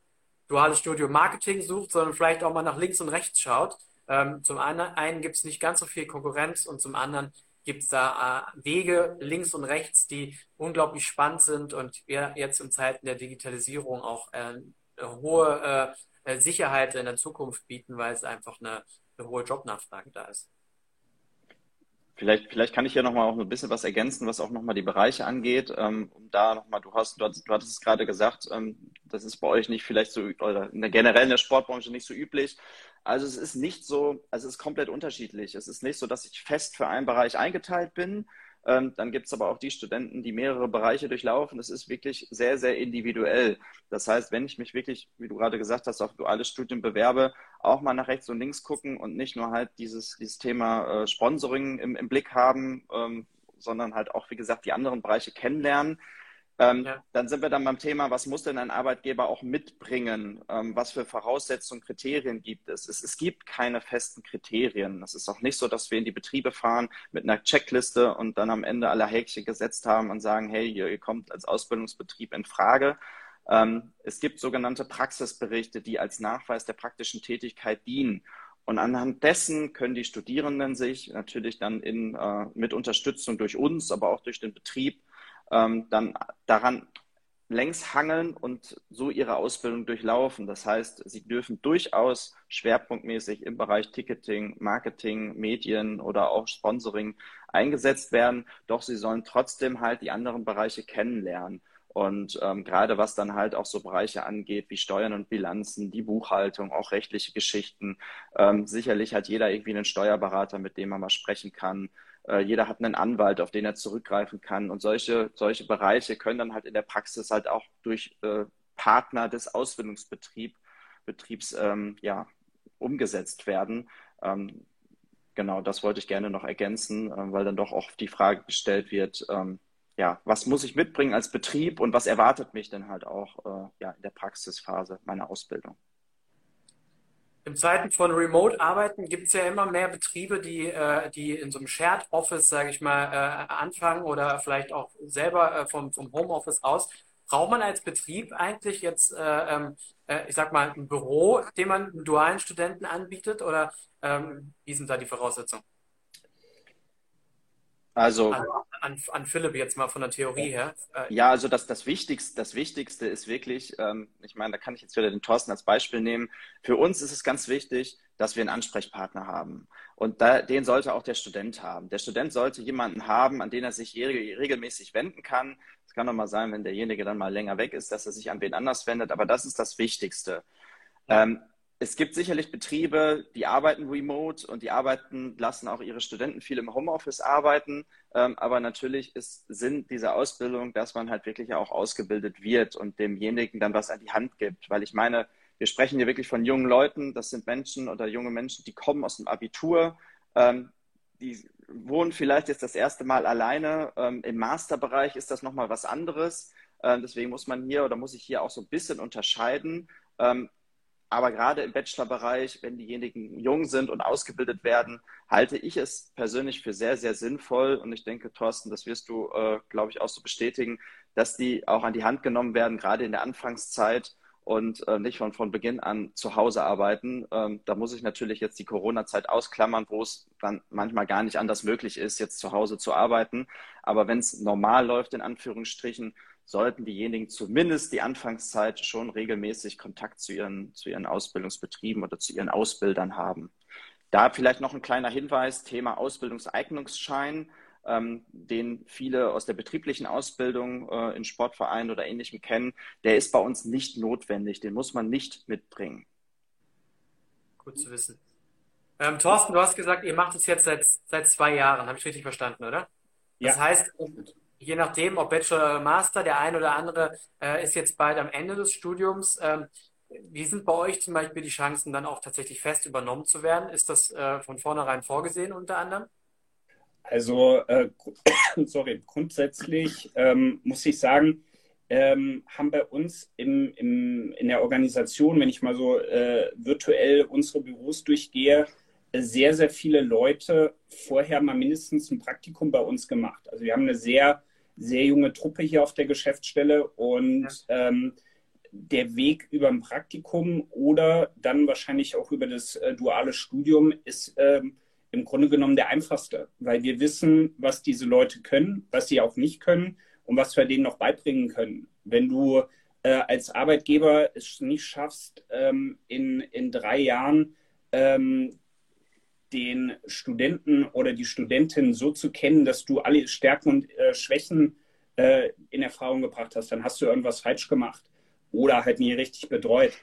duales Studium Marketing sucht, sondern vielleicht auch mal nach links und rechts schaut. Ähm, zum einen gibt es nicht ganz so viel Konkurrenz und zum anderen gibt es da äh, Wege links und rechts, die unglaublich spannend sind und wir jetzt in Zeiten der Digitalisierung auch äh, eine hohe äh, Sicherheit in der Zukunft bieten, weil es einfach eine, eine hohe Jobnachfrage da ist. Vielleicht, vielleicht kann ich hier nochmal auch ein bisschen was ergänzen, was auch nochmal die Bereiche angeht. Ähm, um da nochmal, du hast, du hattest, du hattest es gerade gesagt, ähm, das ist bei euch nicht vielleicht so, oder in der, generell in der Sportbranche nicht so üblich. Also es ist nicht so, also es ist komplett unterschiedlich. Es ist nicht so, dass ich fest für einen Bereich eingeteilt bin, ähm, dann gibt es aber auch die Studenten, die mehrere Bereiche durchlaufen. Das ist wirklich sehr, sehr individuell. Das heißt, wenn ich mich wirklich, wie du gerade gesagt hast, auf duales Studium bewerbe, auch mal nach rechts und links gucken und nicht nur halt dieses, dieses Thema äh, Sponsoring im, im, Blick haben, ähm, sondern halt auch, wie gesagt, die anderen Bereiche kennenlernen. Ähm, ja. Dann sind wir dann beim Thema, was muss denn ein Arbeitgeber auch mitbringen? Ähm, was für Voraussetzungen, Kriterien gibt es? es? es? gibt keine festen Kriterien. Es ist auch nicht so, dass wir in die Betriebe fahren mit einer Checkliste und dann am Ende alle Häkchen gesetzt haben und sagen, hey, ihr, ihr kommt als Ausbildungsbetrieb in Frage. Ähm, es gibt sogenannte Praxisberichte, die als Nachweis der praktischen Tätigkeit dienen. Und anhand dessen können die Studierenden sich natürlich dann in, äh, mit Unterstützung durch uns, aber auch durch den Betrieb ähm, dann daran längs hangeln und so ihre Ausbildung durchlaufen. Das heißt, sie dürfen durchaus schwerpunktmäßig im Bereich Ticketing, Marketing, Medien oder auch Sponsoring eingesetzt werden. Doch sie sollen trotzdem halt die anderen Bereiche kennenlernen. Und ähm, gerade was dann halt auch so Bereiche angeht, wie Steuern und Bilanzen, die Buchhaltung, auch rechtliche Geschichten. Ähm, sicherlich hat jeder irgendwie einen Steuerberater, mit dem man mal sprechen kann. Äh, jeder hat einen Anwalt, auf den er zurückgreifen kann. Und solche, solche Bereiche können dann halt in der Praxis halt auch durch äh, Partner des Ausbildungsbetriebs Betriebs, ähm, ja, umgesetzt werden. Ähm, genau, das wollte ich gerne noch ergänzen, äh, weil dann doch oft die Frage gestellt wird, ähm, ja, was muss ich mitbringen als Betrieb und was erwartet mich denn halt auch äh, ja, in der Praxisphase meiner Ausbildung? In Zeiten von Remote-Arbeiten gibt es ja immer mehr Betriebe, die, äh, die in so einem Shared Office, sage ich mal, äh, anfangen oder vielleicht auch selber äh, vom, vom Homeoffice aus. Braucht man als Betrieb eigentlich jetzt, äh, ähm, äh, ich sag mal, ein Büro, dem man dualen Studenten anbietet oder ähm, wie sind da die Voraussetzungen? Also an, an, an, Philipp jetzt mal von der Theorie her. Äh, ja, also das, das, Wichtigste, das Wichtigste ist wirklich, ähm, ich meine, da kann ich jetzt wieder den Thorsten als Beispiel nehmen. Für uns ist es ganz wichtig, dass wir einen Ansprechpartner haben. Und da, den sollte auch der Student haben. Der Student sollte jemanden haben, an den er sich regelmäßig wenden kann. Es kann doch mal sein, wenn derjenige dann mal länger weg ist, dass er sich an wen anders wendet. Aber das ist das Wichtigste. Ja. Ähm, es gibt sicherlich Betriebe, die arbeiten remote und die arbeiten, lassen auch ihre Studenten viel im Homeoffice arbeiten. Ähm, aber natürlich ist Sinn dieser Ausbildung, dass man halt wirklich auch ausgebildet wird und demjenigen dann was an die Hand gibt. Weil ich meine, wir sprechen hier wirklich von jungen Leuten. Das sind Menschen oder junge Menschen, die kommen aus dem Abitur. Ähm, die wohnen vielleicht jetzt das erste Mal alleine. Ähm, Im Masterbereich ist das nochmal was anderes. Deswegen muss man hier oder muss ich hier auch so ein bisschen unterscheiden. Aber gerade im Bachelorbereich, wenn diejenigen jung sind und ausgebildet werden, halte ich es persönlich für sehr, sehr sinnvoll. Und ich denke, Thorsten, das wirst du, äh, glaube ich, auch so bestätigen, dass die auch an die Hand genommen werden, gerade in der Anfangszeit und äh, nicht von, von Beginn an zu Hause arbeiten. Ähm, da muss ich natürlich jetzt die Corona-Zeit ausklammern, wo es dann manchmal gar nicht anders möglich ist, jetzt zu Hause zu arbeiten. Aber wenn es normal läuft, in Anführungsstrichen, sollten diejenigen zumindest die Anfangszeit schon regelmäßig Kontakt zu ihren, zu ihren Ausbildungsbetrieben oder zu ihren Ausbildern haben. Da vielleicht noch ein kleiner Hinweis, Thema Ausbildungseignungsschein, ähm, den viele aus der betrieblichen Ausbildung äh, in Sportvereinen oder ähnlichem kennen. Der ist bei uns nicht notwendig, den muss man nicht mitbringen. Gut zu wissen. Ähm, Thorsten, du hast gesagt, ihr macht es jetzt seit, seit zwei Jahren, habe ich richtig verstanden, oder? Das ja. heißt, je nachdem, ob Bachelor oder Master, der ein oder andere äh, ist jetzt bald am Ende des Studiums. Ähm, wie sind bei euch zum Beispiel die Chancen, dann auch tatsächlich fest übernommen zu werden? Ist das äh, von vornherein vorgesehen unter anderem? Also, äh, sorry, grundsätzlich ähm, muss ich sagen, ähm, haben bei uns im, im, in der Organisation, wenn ich mal so äh, virtuell unsere Büros durchgehe, sehr, sehr viele Leute vorher mal mindestens ein Praktikum bei uns gemacht. Also wir haben eine sehr sehr junge Truppe hier auf der Geschäftsstelle und ja. ähm, der Weg über ein Praktikum oder dann wahrscheinlich auch über das äh, duale Studium ist ähm, im Grunde genommen der einfachste, weil wir wissen, was diese Leute können, was sie auch nicht können und was wir denen noch beibringen können. Wenn du äh, als Arbeitgeber es nicht schaffst, ähm, in, in drei Jahren ähm, den Studenten oder die Studentin so zu kennen, dass du alle Stärken und äh, Schwächen äh, in Erfahrung gebracht hast, dann hast du irgendwas falsch gemacht oder halt nie richtig betreut.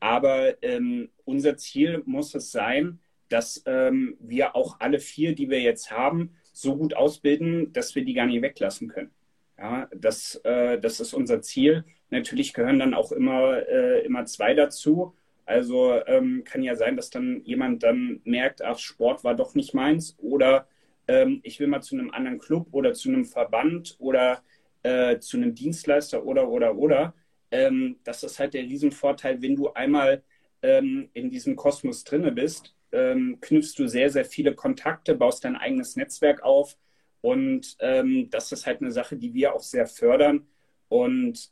Aber ähm, unser Ziel muss es sein, dass ähm, wir auch alle vier, die wir jetzt haben, so gut ausbilden, dass wir die gar nicht weglassen können. Ja, das, äh, das ist unser Ziel. Natürlich gehören dann auch immer, äh, immer zwei dazu. Also ähm, kann ja sein, dass dann jemand dann merkt, ach, Sport war doch nicht meins oder ähm, ich will mal zu einem anderen Club oder zu einem Verband oder äh, zu einem Dienstleister oder, oder, oder. Ähm, das ist halt der Riesenvorteil, wenn du einmal ähm, in diesem Kosmos drinne bist, ähm, knüpfst du sehr, sehr viele Kontakte, baust dein eigenes Netzwerk auf. Und ähm, das ist halt eine Sache, die wir auch sehr fördern. Und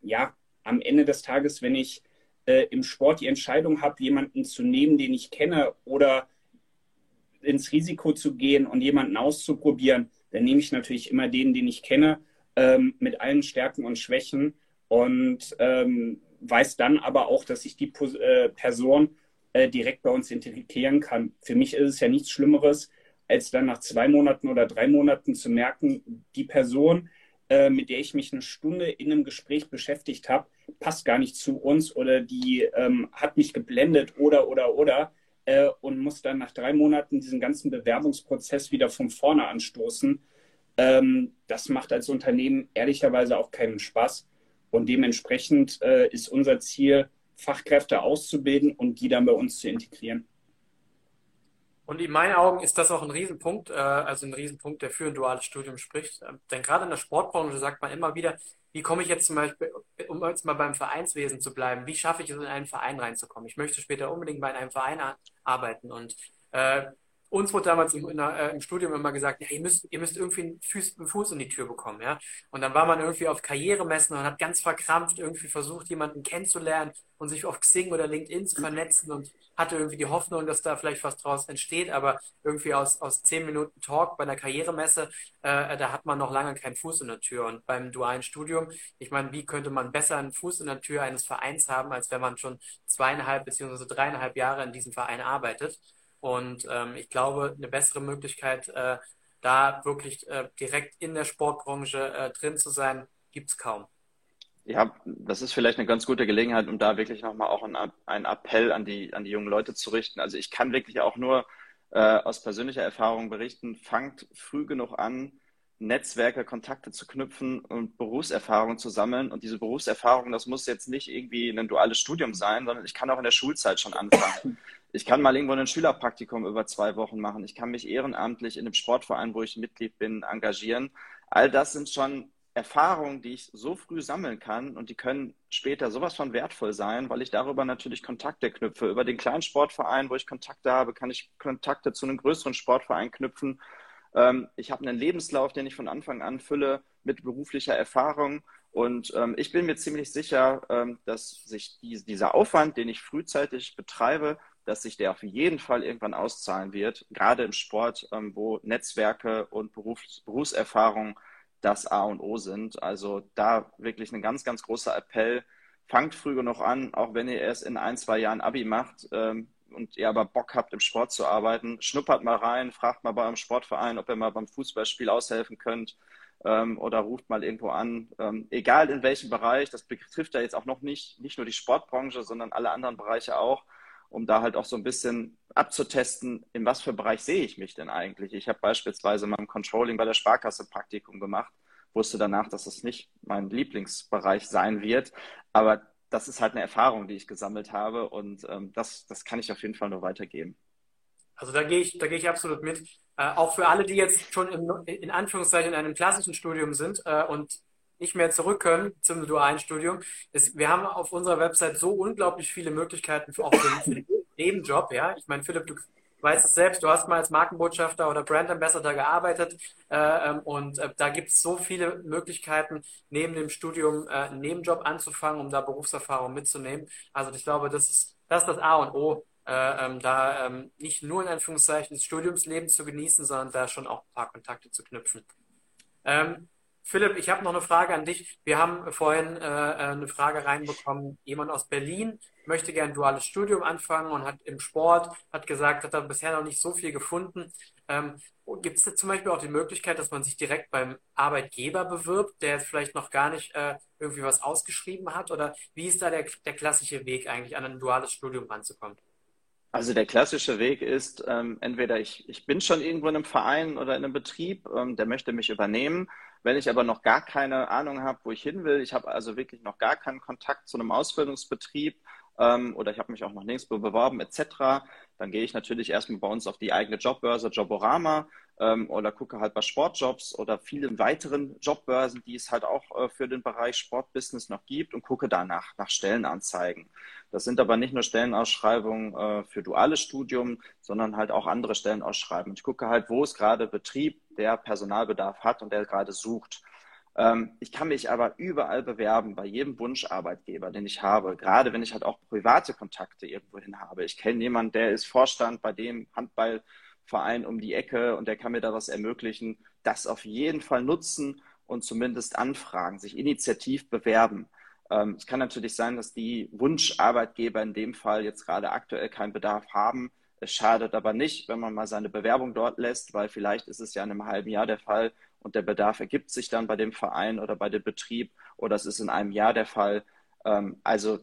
ja, am Ende des Tages, wenn ich äh, im Sport die Entscheidung habe, jemanden zu nehmen, den ich kenne oder ins Risiko zu gehen und jemanden auszuprobieren, dann nehme ich natürlich immer den, den ich kenne, ähm, mit allen Stärken und Schwächen und ähm, weiß dann aber auch, dass ich die äh, Person äh, direkt bei uns integrieren kann. Für mich ist es ja nichts Schlimmeres, als dann nach zwei Monaten oder drei Monaten zu merken, die Person, äh, mit der ich mich eine Stunde in einem Gespräch beschäftigt habe, passt gar nicht zu uns oder die ähm, hat mich geblendet oder oder oder äh, und muss dann nach drei Monaten diesen ganzen Bewerbungsprozess wieder von vorne anstoßen. Ähm, das macht als Unternehmen ehrlicherweise auch keinen Spaß. Und dementsprechend äh, ist unser Ziel, Fachkräfte auszubilden und die dann bei uns zu integrieren. Und in meinen Augen ist das auch ein Riesenpunkt, äh, also ein Riesenpunkt, der für ein duales Studium spricht. Ähm, denn gerade in der Sportbranche sagt man immer wieder, wie komme ich jetzt zum Beispiel, um jetzt mal beim Vereinswesen zu bleiben, wie schaffe ich es, in einen Verein reinzukommen? Ich möchte später unbedingt bei einem Verein arbeiten. Und äh, uns wurde damals im, der, äh, im, Studium immer gesagt, ja, ihr müsst, ihr müsst irgendwie einen Fuß, einen Fuß, in die Tür bekommen, ja. Und dann war man irgendwie auf Karrieremessen und hat ganz verkrampft irgendwie versucht, jemanden kennenzulernen und sich auf Xing oder LinkedIn zu vernetzen und hatte irgendwie die Hoffnung, dass da vielleicht was draus entsteht, aber irgendwie aus, aus zehn Minuten Talk bei einer Karrieremesse, äh, da hat man noch lange keinen Fuß in der Tür. Und beim dualen Studium, ich meine, wie könnte man besser einen Fuß in der Tür eines Vereins haben, als wenn man schon zweieinhalb beziehungsweise dreieinhalb Jahre in diesem Verein arbeitet? Und ähm, ich glaube, eine bessere Möglichkeit, äh, da wirklich äh, direkt in der Sportbranche äh, drin zu sein, gibt es kaum. Ja, das ist vielleicht eine ganz gute Gelegenheit, um da wirklich nochmal auch einen, Appell an die, an die jungen Leute zu richten. Also ich kann wirklich auch nur äh, aus persönlicher Erfahrung berichten, fangt früh genug an, Netzwerke, Kontakte zu knüpfen und Berufserfahrung zu sammeln. Und diese Berufserfahrung, das muss jetzt nicht irgendwie ein duales Studium sein, sondern ich kann auch in der Schulzeit schon anfangen. Ich kann mal irgendwo ein Schülerpraktikum über zwei Wochen machen. Ich kann mich ehrenamtlich in einem Sportverein, wo ich Mitglied bin, engagieren. All das sind schon Erfahrungen, die ich so früh sammeln kann und die können später sowas von wertvoll sein, weil ich darüber natürlich Kontakte knüpfe. Über den kleinen Sportverein, wo ich Kontakte habe, kann ich Kontakte zu einem größeren Sportverein knüpfen ähm, ich habe einen Lebenslauf, den ich von Anfang an fülle mit beruflicher Erfahrung. Und ähm, ich bin mir ziemlich sicher, ähm, dass sich die, dieser Aufwand, den ich frühzeitig betreibe, dass sich der auf jeden Fall irgendwann auszahlen wird, gerade im Sport, ähm, wo Netzwerke und Berufs Berufserfahrung das A und O sind. Also da wirklich ein ganz, ganz großer Appell. Fangt früh genug an, auch wenn ihr erst in ein, zwei Jahren Abi macht. Ähm, und ihr aber Bock habt, im Sport zu arbeiten, schnuppert mal rein, fragt mal bei eurem Sportverein, ob ihr mal beim Fußballspiel aushelfen könnt ähm, oder ruft mal irgendwo an. Ähm, egal in welchem Bereich, das betrifft ja jetzt auch noch nicht, nicht nur die Sportbranche, sondern alle anderen Bereiche auch, um da halt auch so ein bisschen abzutesten, in was für Bereich sehe ich mich denn eigentlich. Ich habe beispielsweise mal im Controlling bei der Sparkasse Praktikum gemacht, wusste danach, dass es nicht mein Lieblingsbereich sein wird, aber das ist halt eine Erfahrung, die ich gesammelt habe und ähm, das, das kann ich auf jeden Fall nur weitergeben. Also da gehe ich, da gehe ich absolut mit. Äh, auch für alle, die jetzt schon im, in Anführungszeichen in einem klassischen Studium sind äh, und nicht mehr zurück können zum dualen Studium. Wir haben auf unserer Website so unglaublich viele Möglichkeiten für, auch für den Nebenjob. Ja, ich meine, Philipp, du weißt es selbst, du hast mal als Markenbotschafter oder Brand Ambassador gearbeitet äh, ähm, und äh, da gibt es so viele Möglichkeiten, neben dem Studium äh, einen Nebenjob anzufangen, um da Berufserfahrung mitzunehmen. Also ich glaube, das ist das, ist das A und O, äh, ähm, da ähm, nicht nur in Anführungszeichen das Studiumsleben zu genießen, sondern da schon auch ein paar Kontakte zu knüpfen. Ähm, Philipp, ich habe noch eine Frage an dich. Wir haben vorhin äh, äh, eine Frage reinbekommen. Jemand aus Berlin möchte gerne ein duales Studium anfangen und hat im Sport, hat gesagt, hat er bisher noch nicht so viel gefunden. Ähm, Gibt es da zum Beispiel auch die Möglichkeit, dass man sich direkt beim Arbeitgeber bewirbt, der jetzt vielleicht noch gar nicht äh, irgendwie was ausgeschrieben hat? Oder wie ist da der, der klassische Weg eigentlich, an ein duales Studium ranzukommen? Also der klassische Weg ist, ähm, entweder ich, ich bin schon irgendwo in einem Verein oder in einem Betrieb, ähm, der möchte mich übernehmen wenn ich aber noch gar keine Ahnung habe, wo ich hin will, ich habe also wirklich noch gar keinen Kontakt zu einem Ausbildungsbetrieb, ähm, oder ich habe mich auch noch nirgendwo beworben etc., dann gehe ich natürlich erstmal bei uns auf die eigene Jobbörse Joborama ähm, oder gucke halt bei Sportjobs oder vielen weiteren Jobbörsen, die es halt auch äh, für den Bereich Sportbusiness noch gibt und gucke danach nach Stellenanzeigen. Das sind aber nicht nur Stellenausschreibungen äh, für duales Studium, sondern halt auch andere Stellenausschreibungen. Ich gucke halt, wo es gerade Betrieb, der Personalbedarf hat und der gerade sucht. Ähm, ich kann mich aber überall bewerben, bei jedem Wunscharbeitgeber, den ich habe, gerade wenn ich halt auch private Kontakte irgendwohin habe. Ich kenne jemanden, der ist Vorstand bei dem Handballverein um die Ecke und der kann mir da was ermöglichen. Das auf jeden Fall nutzen und zumindest anfragen, sich initiativ bewerben. Ähm, es kann natürlich sein, dass die Wunscharbeitgeber in dem Fall jetzt gerade aktuell keinen Bedarf haben. Es schadet aber nicht, wenn man mal seine Bewerbung dort lässt, weil vielleicht ist es ja in einem halben Jahr der Fall, und der Bedarf ergibt sich dann bei dem Verein oder bei dem Betrieb oder es ist in einem Jahr der Fall. Ähm, also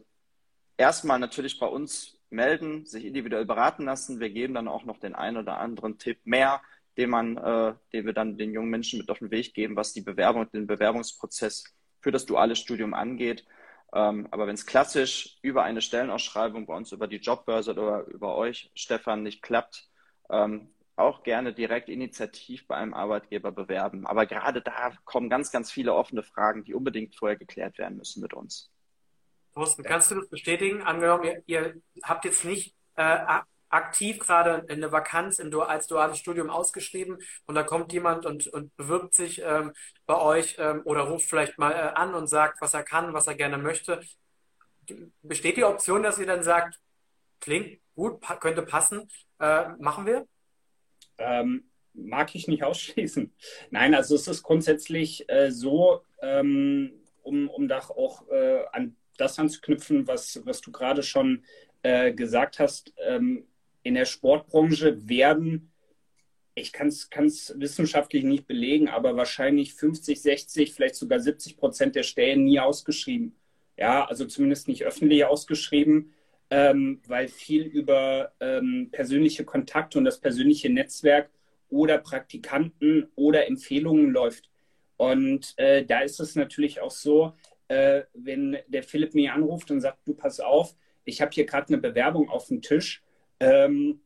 erstmal natürlich bei uns melden, sich individuell beraten lassen. Wir geben dann auch noch den einen oder anderen Tipp mehr, den man, äh, den wir dann den jungen Menschen mit auf den Weg geben, was die Bewerbung, den Bewerbungsprozess für das duale Studium angeht. Ähm, aber wenn es klassisch über eine Stellenausschreibung bei uns über die Jobbörse oder über euch, Stefan, nicht klappt, ähm, auch gerne direkt initiativ bei einem Arbeitgeber bewerben. Aber gerade da kommen ganz, ganz viele offene Fragen, die unbedingt vorher geklärt werden müssen mit uns. Thorsten, kannst du das bestätigen? Angenommen, ihr, ihr habt jetzt nicht äh, aktiv gerade eine Vakanz im, als duales Studium ausgeschrieben und da kommt jemand und, und bewirbt sich ähm, bei euch ähm, oder ruft vielleicht mal äh, an und sagt, was er kann, was er gerne möchte. Besteht die Option, dass ihr dann sagt, klingt gut, pa könnte passen, äh, machen wir? Ähm, mag ich nicht ausschließen. Nein, also es ist grundsätzlich äh, so, ähm, um, um da auch äh, an das anzuknüpfen, was, was du gerade schon äh, gesagt hast, ähm, in der Sportbranche werden, ich kann es wissenschaftlich nicht belegen, aber wahrscheinlich 50, 60, vielleicht sogar 70 Prozent der Stellen nie ausgeschrieben. Ja, also zumindest nicht öffentlich ausgeschrieben ähm, weil viel über ähm, persönliche Kontakte und das persönliche Netzwerk oder Praktikanten oder Empfehlungen läuft. Und äh, da ist es natürlich auch so, äh, wenn der Philipp mir anruft und sagt, du pass auf, ich habe hier gerade eine Bewerbung auf dem Tisch. Ähm,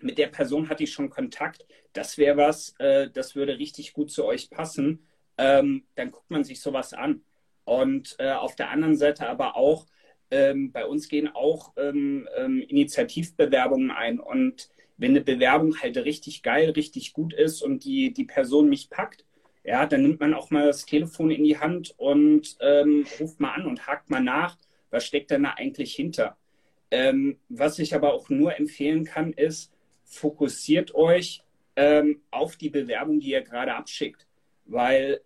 mit der Person hatte ich schon Kontakt. Das wäre was, äh, das würde richtig gut zu euch passen. Ähm, dann guckt man sich sowas an. Und äh, auf der anderen Seite aber auch, ähm, bei uns gehen auch ähm, ähm, Initiativbewerbungen ein. Und wenn eine Bewerbung halt richtig geil, richtig gut ist und die, die Person mich packt, ja, dann nimmt man auch mal das Telefon in die Hand und ähm, ruft mal an und hakt mal nach, was steckt denn da eigentlich hinter. Ähm, was ich aber auch nur empfehlen kann, ist, fokussiert euch ähm, auf die Bewerbung, die ihr gerade abschickt. Weil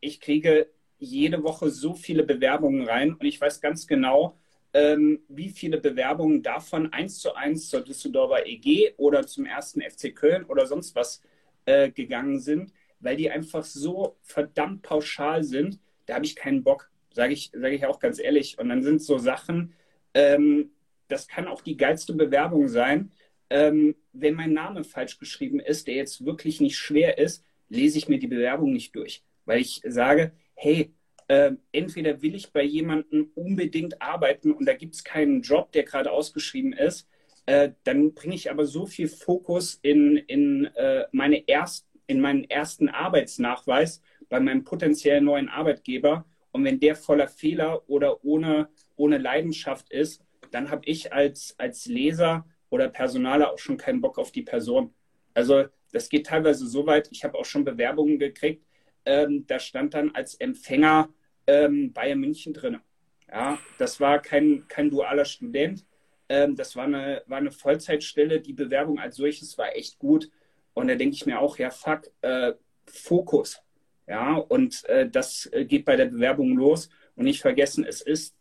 ich kriege jede Woche so viele Bewerbungen rein und ich weiß ganz genau, ähm, wie viele Bewerbungen davon eins zu eins zur Düsseldorfer EG oder zum ersten FC Köln oder sonst was äh, gegangen sind, weil die einfach so verdammt pauschal sind. Da habe ich keinen Bock, sage ich, sag ich auch ganz ehrlich. Und dann sind so Sachen, ähm, das kann auch die geilste Bewerbung sein. Ähm, wenn mein Name falsch geschrieben ist, der jetzt wirklich nicht schwer ist, lese ich mir die Bewerbung nicht durch, weil ich sage, hey, äh, entweder will ich bei jemandem unbedingt arbeiten und da gibt es keinen Job, der gerade ausgeschrieben ist, äh, dann bringe ich aber so viel Fokus in, in, äh, meine erst, in meinen ersten Arbeitsnachweis bei meinem potenziellen neuen Arbeitgeber. Und wenn der voller Fehler oder ohne, ohne Leidenschaft ist, dann habe ich als, als Leser oder Personaler auch schon keinen Bock auf die Person. Also das geht teilweise so weit, ich habe auch schon Bewerbungen gekriegt, ähm, da stand dann als Empfänger ähm, Bayern München drin. Ja, das war kein, kein dualer Student. Ähm, das war eine, war eine Vollzeitstelle. Die Bewerbung als solches war echt gut. Und da denke ich mir auch, ja, fuck, äh, Fokus. Ja, und äh, das äh, geht bei der Bewerbung los. Und nicht vergessen, es ist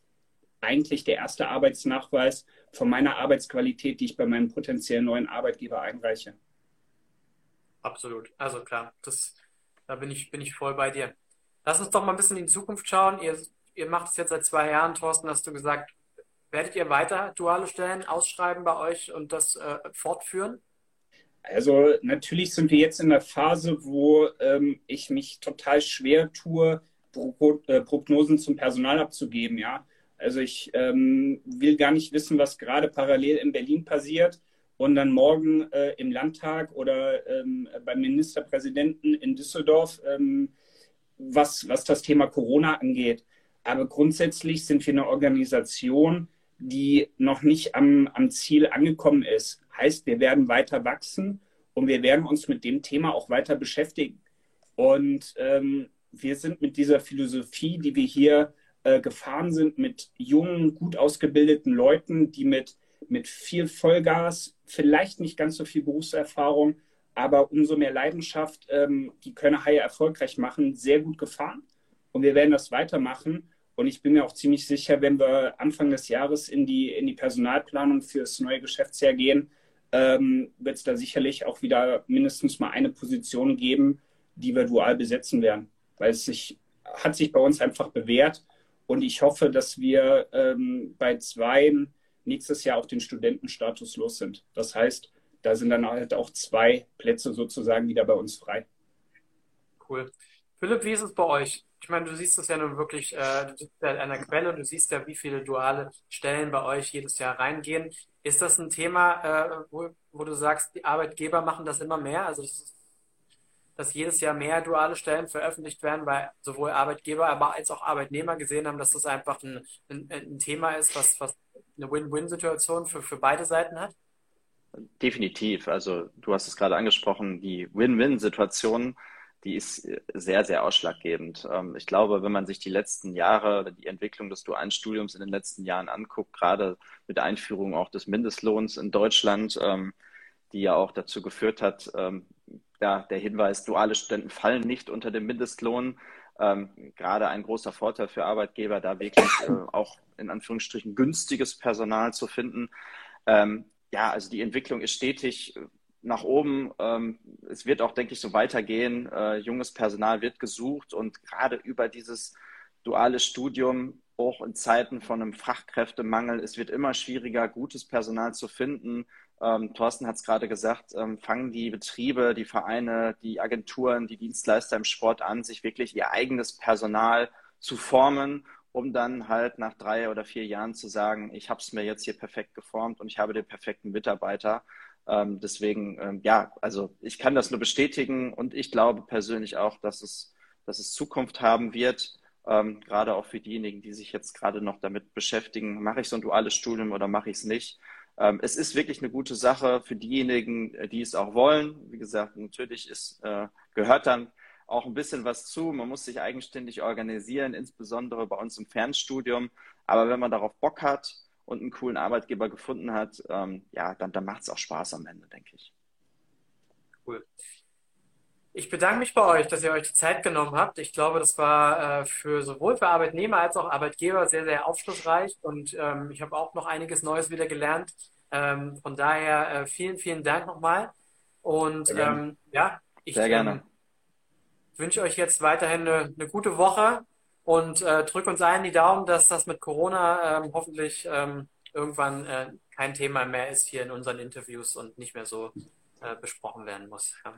eigentlich der erste Arbeitsnachweis von meiner Arbeitsqualität, die ich bei meinem potenziellen neuen Arbeitgeber einreiche. Absolut. Also klar, das da bin ich, bin ich voll bei dir. Lass uns doch mal ein bisschen in die Zukunft schauen. Ihr, ihr macht es jetzt seit zwei Jahren, Thorsten, hast du gesagt. Werdet ihr weiter duale Stellen ausschreiben bei euch und das äh, fortführen? Also natürlich sind wir jetzt in der Phase, wo ähm, ich mich total schwer tue, äh, Prognosen zum Personal abzugeben, ja. Also ich ähm, will gar nicht wissen, was gerade parallel in Berlin passiert und dann morgen äh, im Landtag oder ähm, beim Ministerpräsidenten in Düsseldorf, ähm, was, was das Thema Corona angeht. Aber grundsätzlich sind wir eine Organisation, die noch nicht am, am Ziel angekommen ist. Heißt, wir werden weiter wachsen und wir werden uns mit dem Thema auch weiter beschäftigen. Und ähm, wir sind mit dieser Philosophie, die wir hier äh, gefahren sind, mit jungen, gut ausgebildeten Leuten, die mit, mit viel Vollgas, vielleicht nicht ganz so viel Berufserfahrung, aber umso mehr Leidenschaft ähm, die Kölner Haie erfolgreich machen, sehr gut gefahren. Und wir werden das weitermachen. Und ich bin mir auch ziemlich sicher, wenn wir Anfang des Jahres in die, in die Personalplanung fürs neue Geschäftsjahr gehen, ähm, wird es da sicherlich auch wieder mindestens mal eine Position geben, die wir dual besetzen werden. Weil es sich, hat sich bei uns einfach bewährt. Und ich hoffe, dass wir ähm, bei zwei nächstes Jahr auch den Studentenstatus los sind. Das heißt, da sind dann halt auch zwei Plätze sozusagen wieder bei uns frei. Cool. Philipp, wie ist es bei euch? Ich meine, du siehst es ja nun wirklich, äh, du sitzt ja an der Quelle, du siehst ja, wie viele duale Stellen bei euch jedes Jahr reingehen. Ist das ein Thema, äh, wo, wo du sagst, die Arbeitgeber machen das immer mehr? Also, das dass jedes Jahr mehr duale Stellen veröffentlicht werden, weil sowohl Arbeitgeber, aber als auch Arbeitnehmer gesehen haben, dass das einfach ein, ein, ein Thema ist, was, was eine Win-Win-Situation für, für beide Seiten hat? Definitiv. Also du hast es gerade angesprochen, die Win-Win-Situation die ist sehr, sehr ausschlaggebend. Ähm, ich glaube, wenn man sich die letzten Jahre, die Entwicklung des dualen Studiums in den letzten Jahren anguckt, gerade mit der Einführung auch des Mindestlohns in Deutschland, ähm, die ja auch dazu geführt hat, ähm, ja, der Hinweis, duale Studenten fallen nicht unter dem Mindestlohn. gerade ein großer Vorteil für Arbeitgeber, da wirklich äh, auch in Anführungsstrichen günstiges Personal zu finden. ja, also die Entwicklung ist stetig nach oben. Ähm, es wird auch, denke ich, so weitergehen. Äh, junges Personal wird gesucht und gerade über dieses duale Studium, auch in Zeiten von einem Fachkräftemangel, es wird immer schwieriger, gutes Personal zu finden. Ähm, Thorsten hat es gerade gesagt, ähm, fangen die Betriebe, die Vereine, die Agenturen, die Dienstleister im Sport an, sich wirklich ihr eigenes Personal zu formen, um dann halt nach drei oder vier Jahren zu sagen, ich habe es mir jetzt hier perfekt geformt und ich habe den perfekten Mitarbeiter. Ähm, deswegen, ähm, ja, also ich kann das nur bestätigen und ich glaube persönlich auch, dass es, dass es Zukunft haben wird, ähm, gerade auch für diejenigen, die sich jetzt gerade noch damit beschäftigen, mache ich so ein duales Studium oder mache ich es nicht. Ähm, es ist wirklich eine gute Sache für diejenigen, äh, die es auch wollen. Wie gesagt, natürlich ist, äh, gehört dann auch ein bisschen was zu. Man muss sich eigenständig organisieren, insbesondere bei uns im Fernstudium. Aber wenn man darauf Bock hat, und einen coolen Arbeitgeber gefunden hat, ähm, ja, dann, dann macht es auch Spaß am Ende, denke ich. Cool. Ich bedanke mich bei euch, dass ihr euch die Zeit genommen habt. Ich glaube, das war äh, für sowohl für Arbeitnehmer als auch Arbeitgeber sehr, sehr aufschlussreich und ähm, ich habe auch noch einiges Neues wieder gelernt. Ähm, von daher äh, vielen, vielen Dank nochmal. Und ähm, ja, ich ähm, wünsche euch jetzt weiterhin eine, eine gute Woche und äh, drück uns allen die Daumen, dass das mit Corona hoffentlich irgendwann äh, kein Thema mehr ist hier in unseren Interviews und nicht mehr so besprochen werden muss. Ja.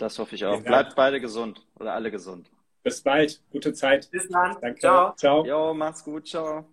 Das hoffe ich auch. Bleibt beide gesund oder alle gesund. Bis bald. Gute Zeit. Bis dann. Danke. Ciao. Ciao. Jo, macht's gut. Ciao.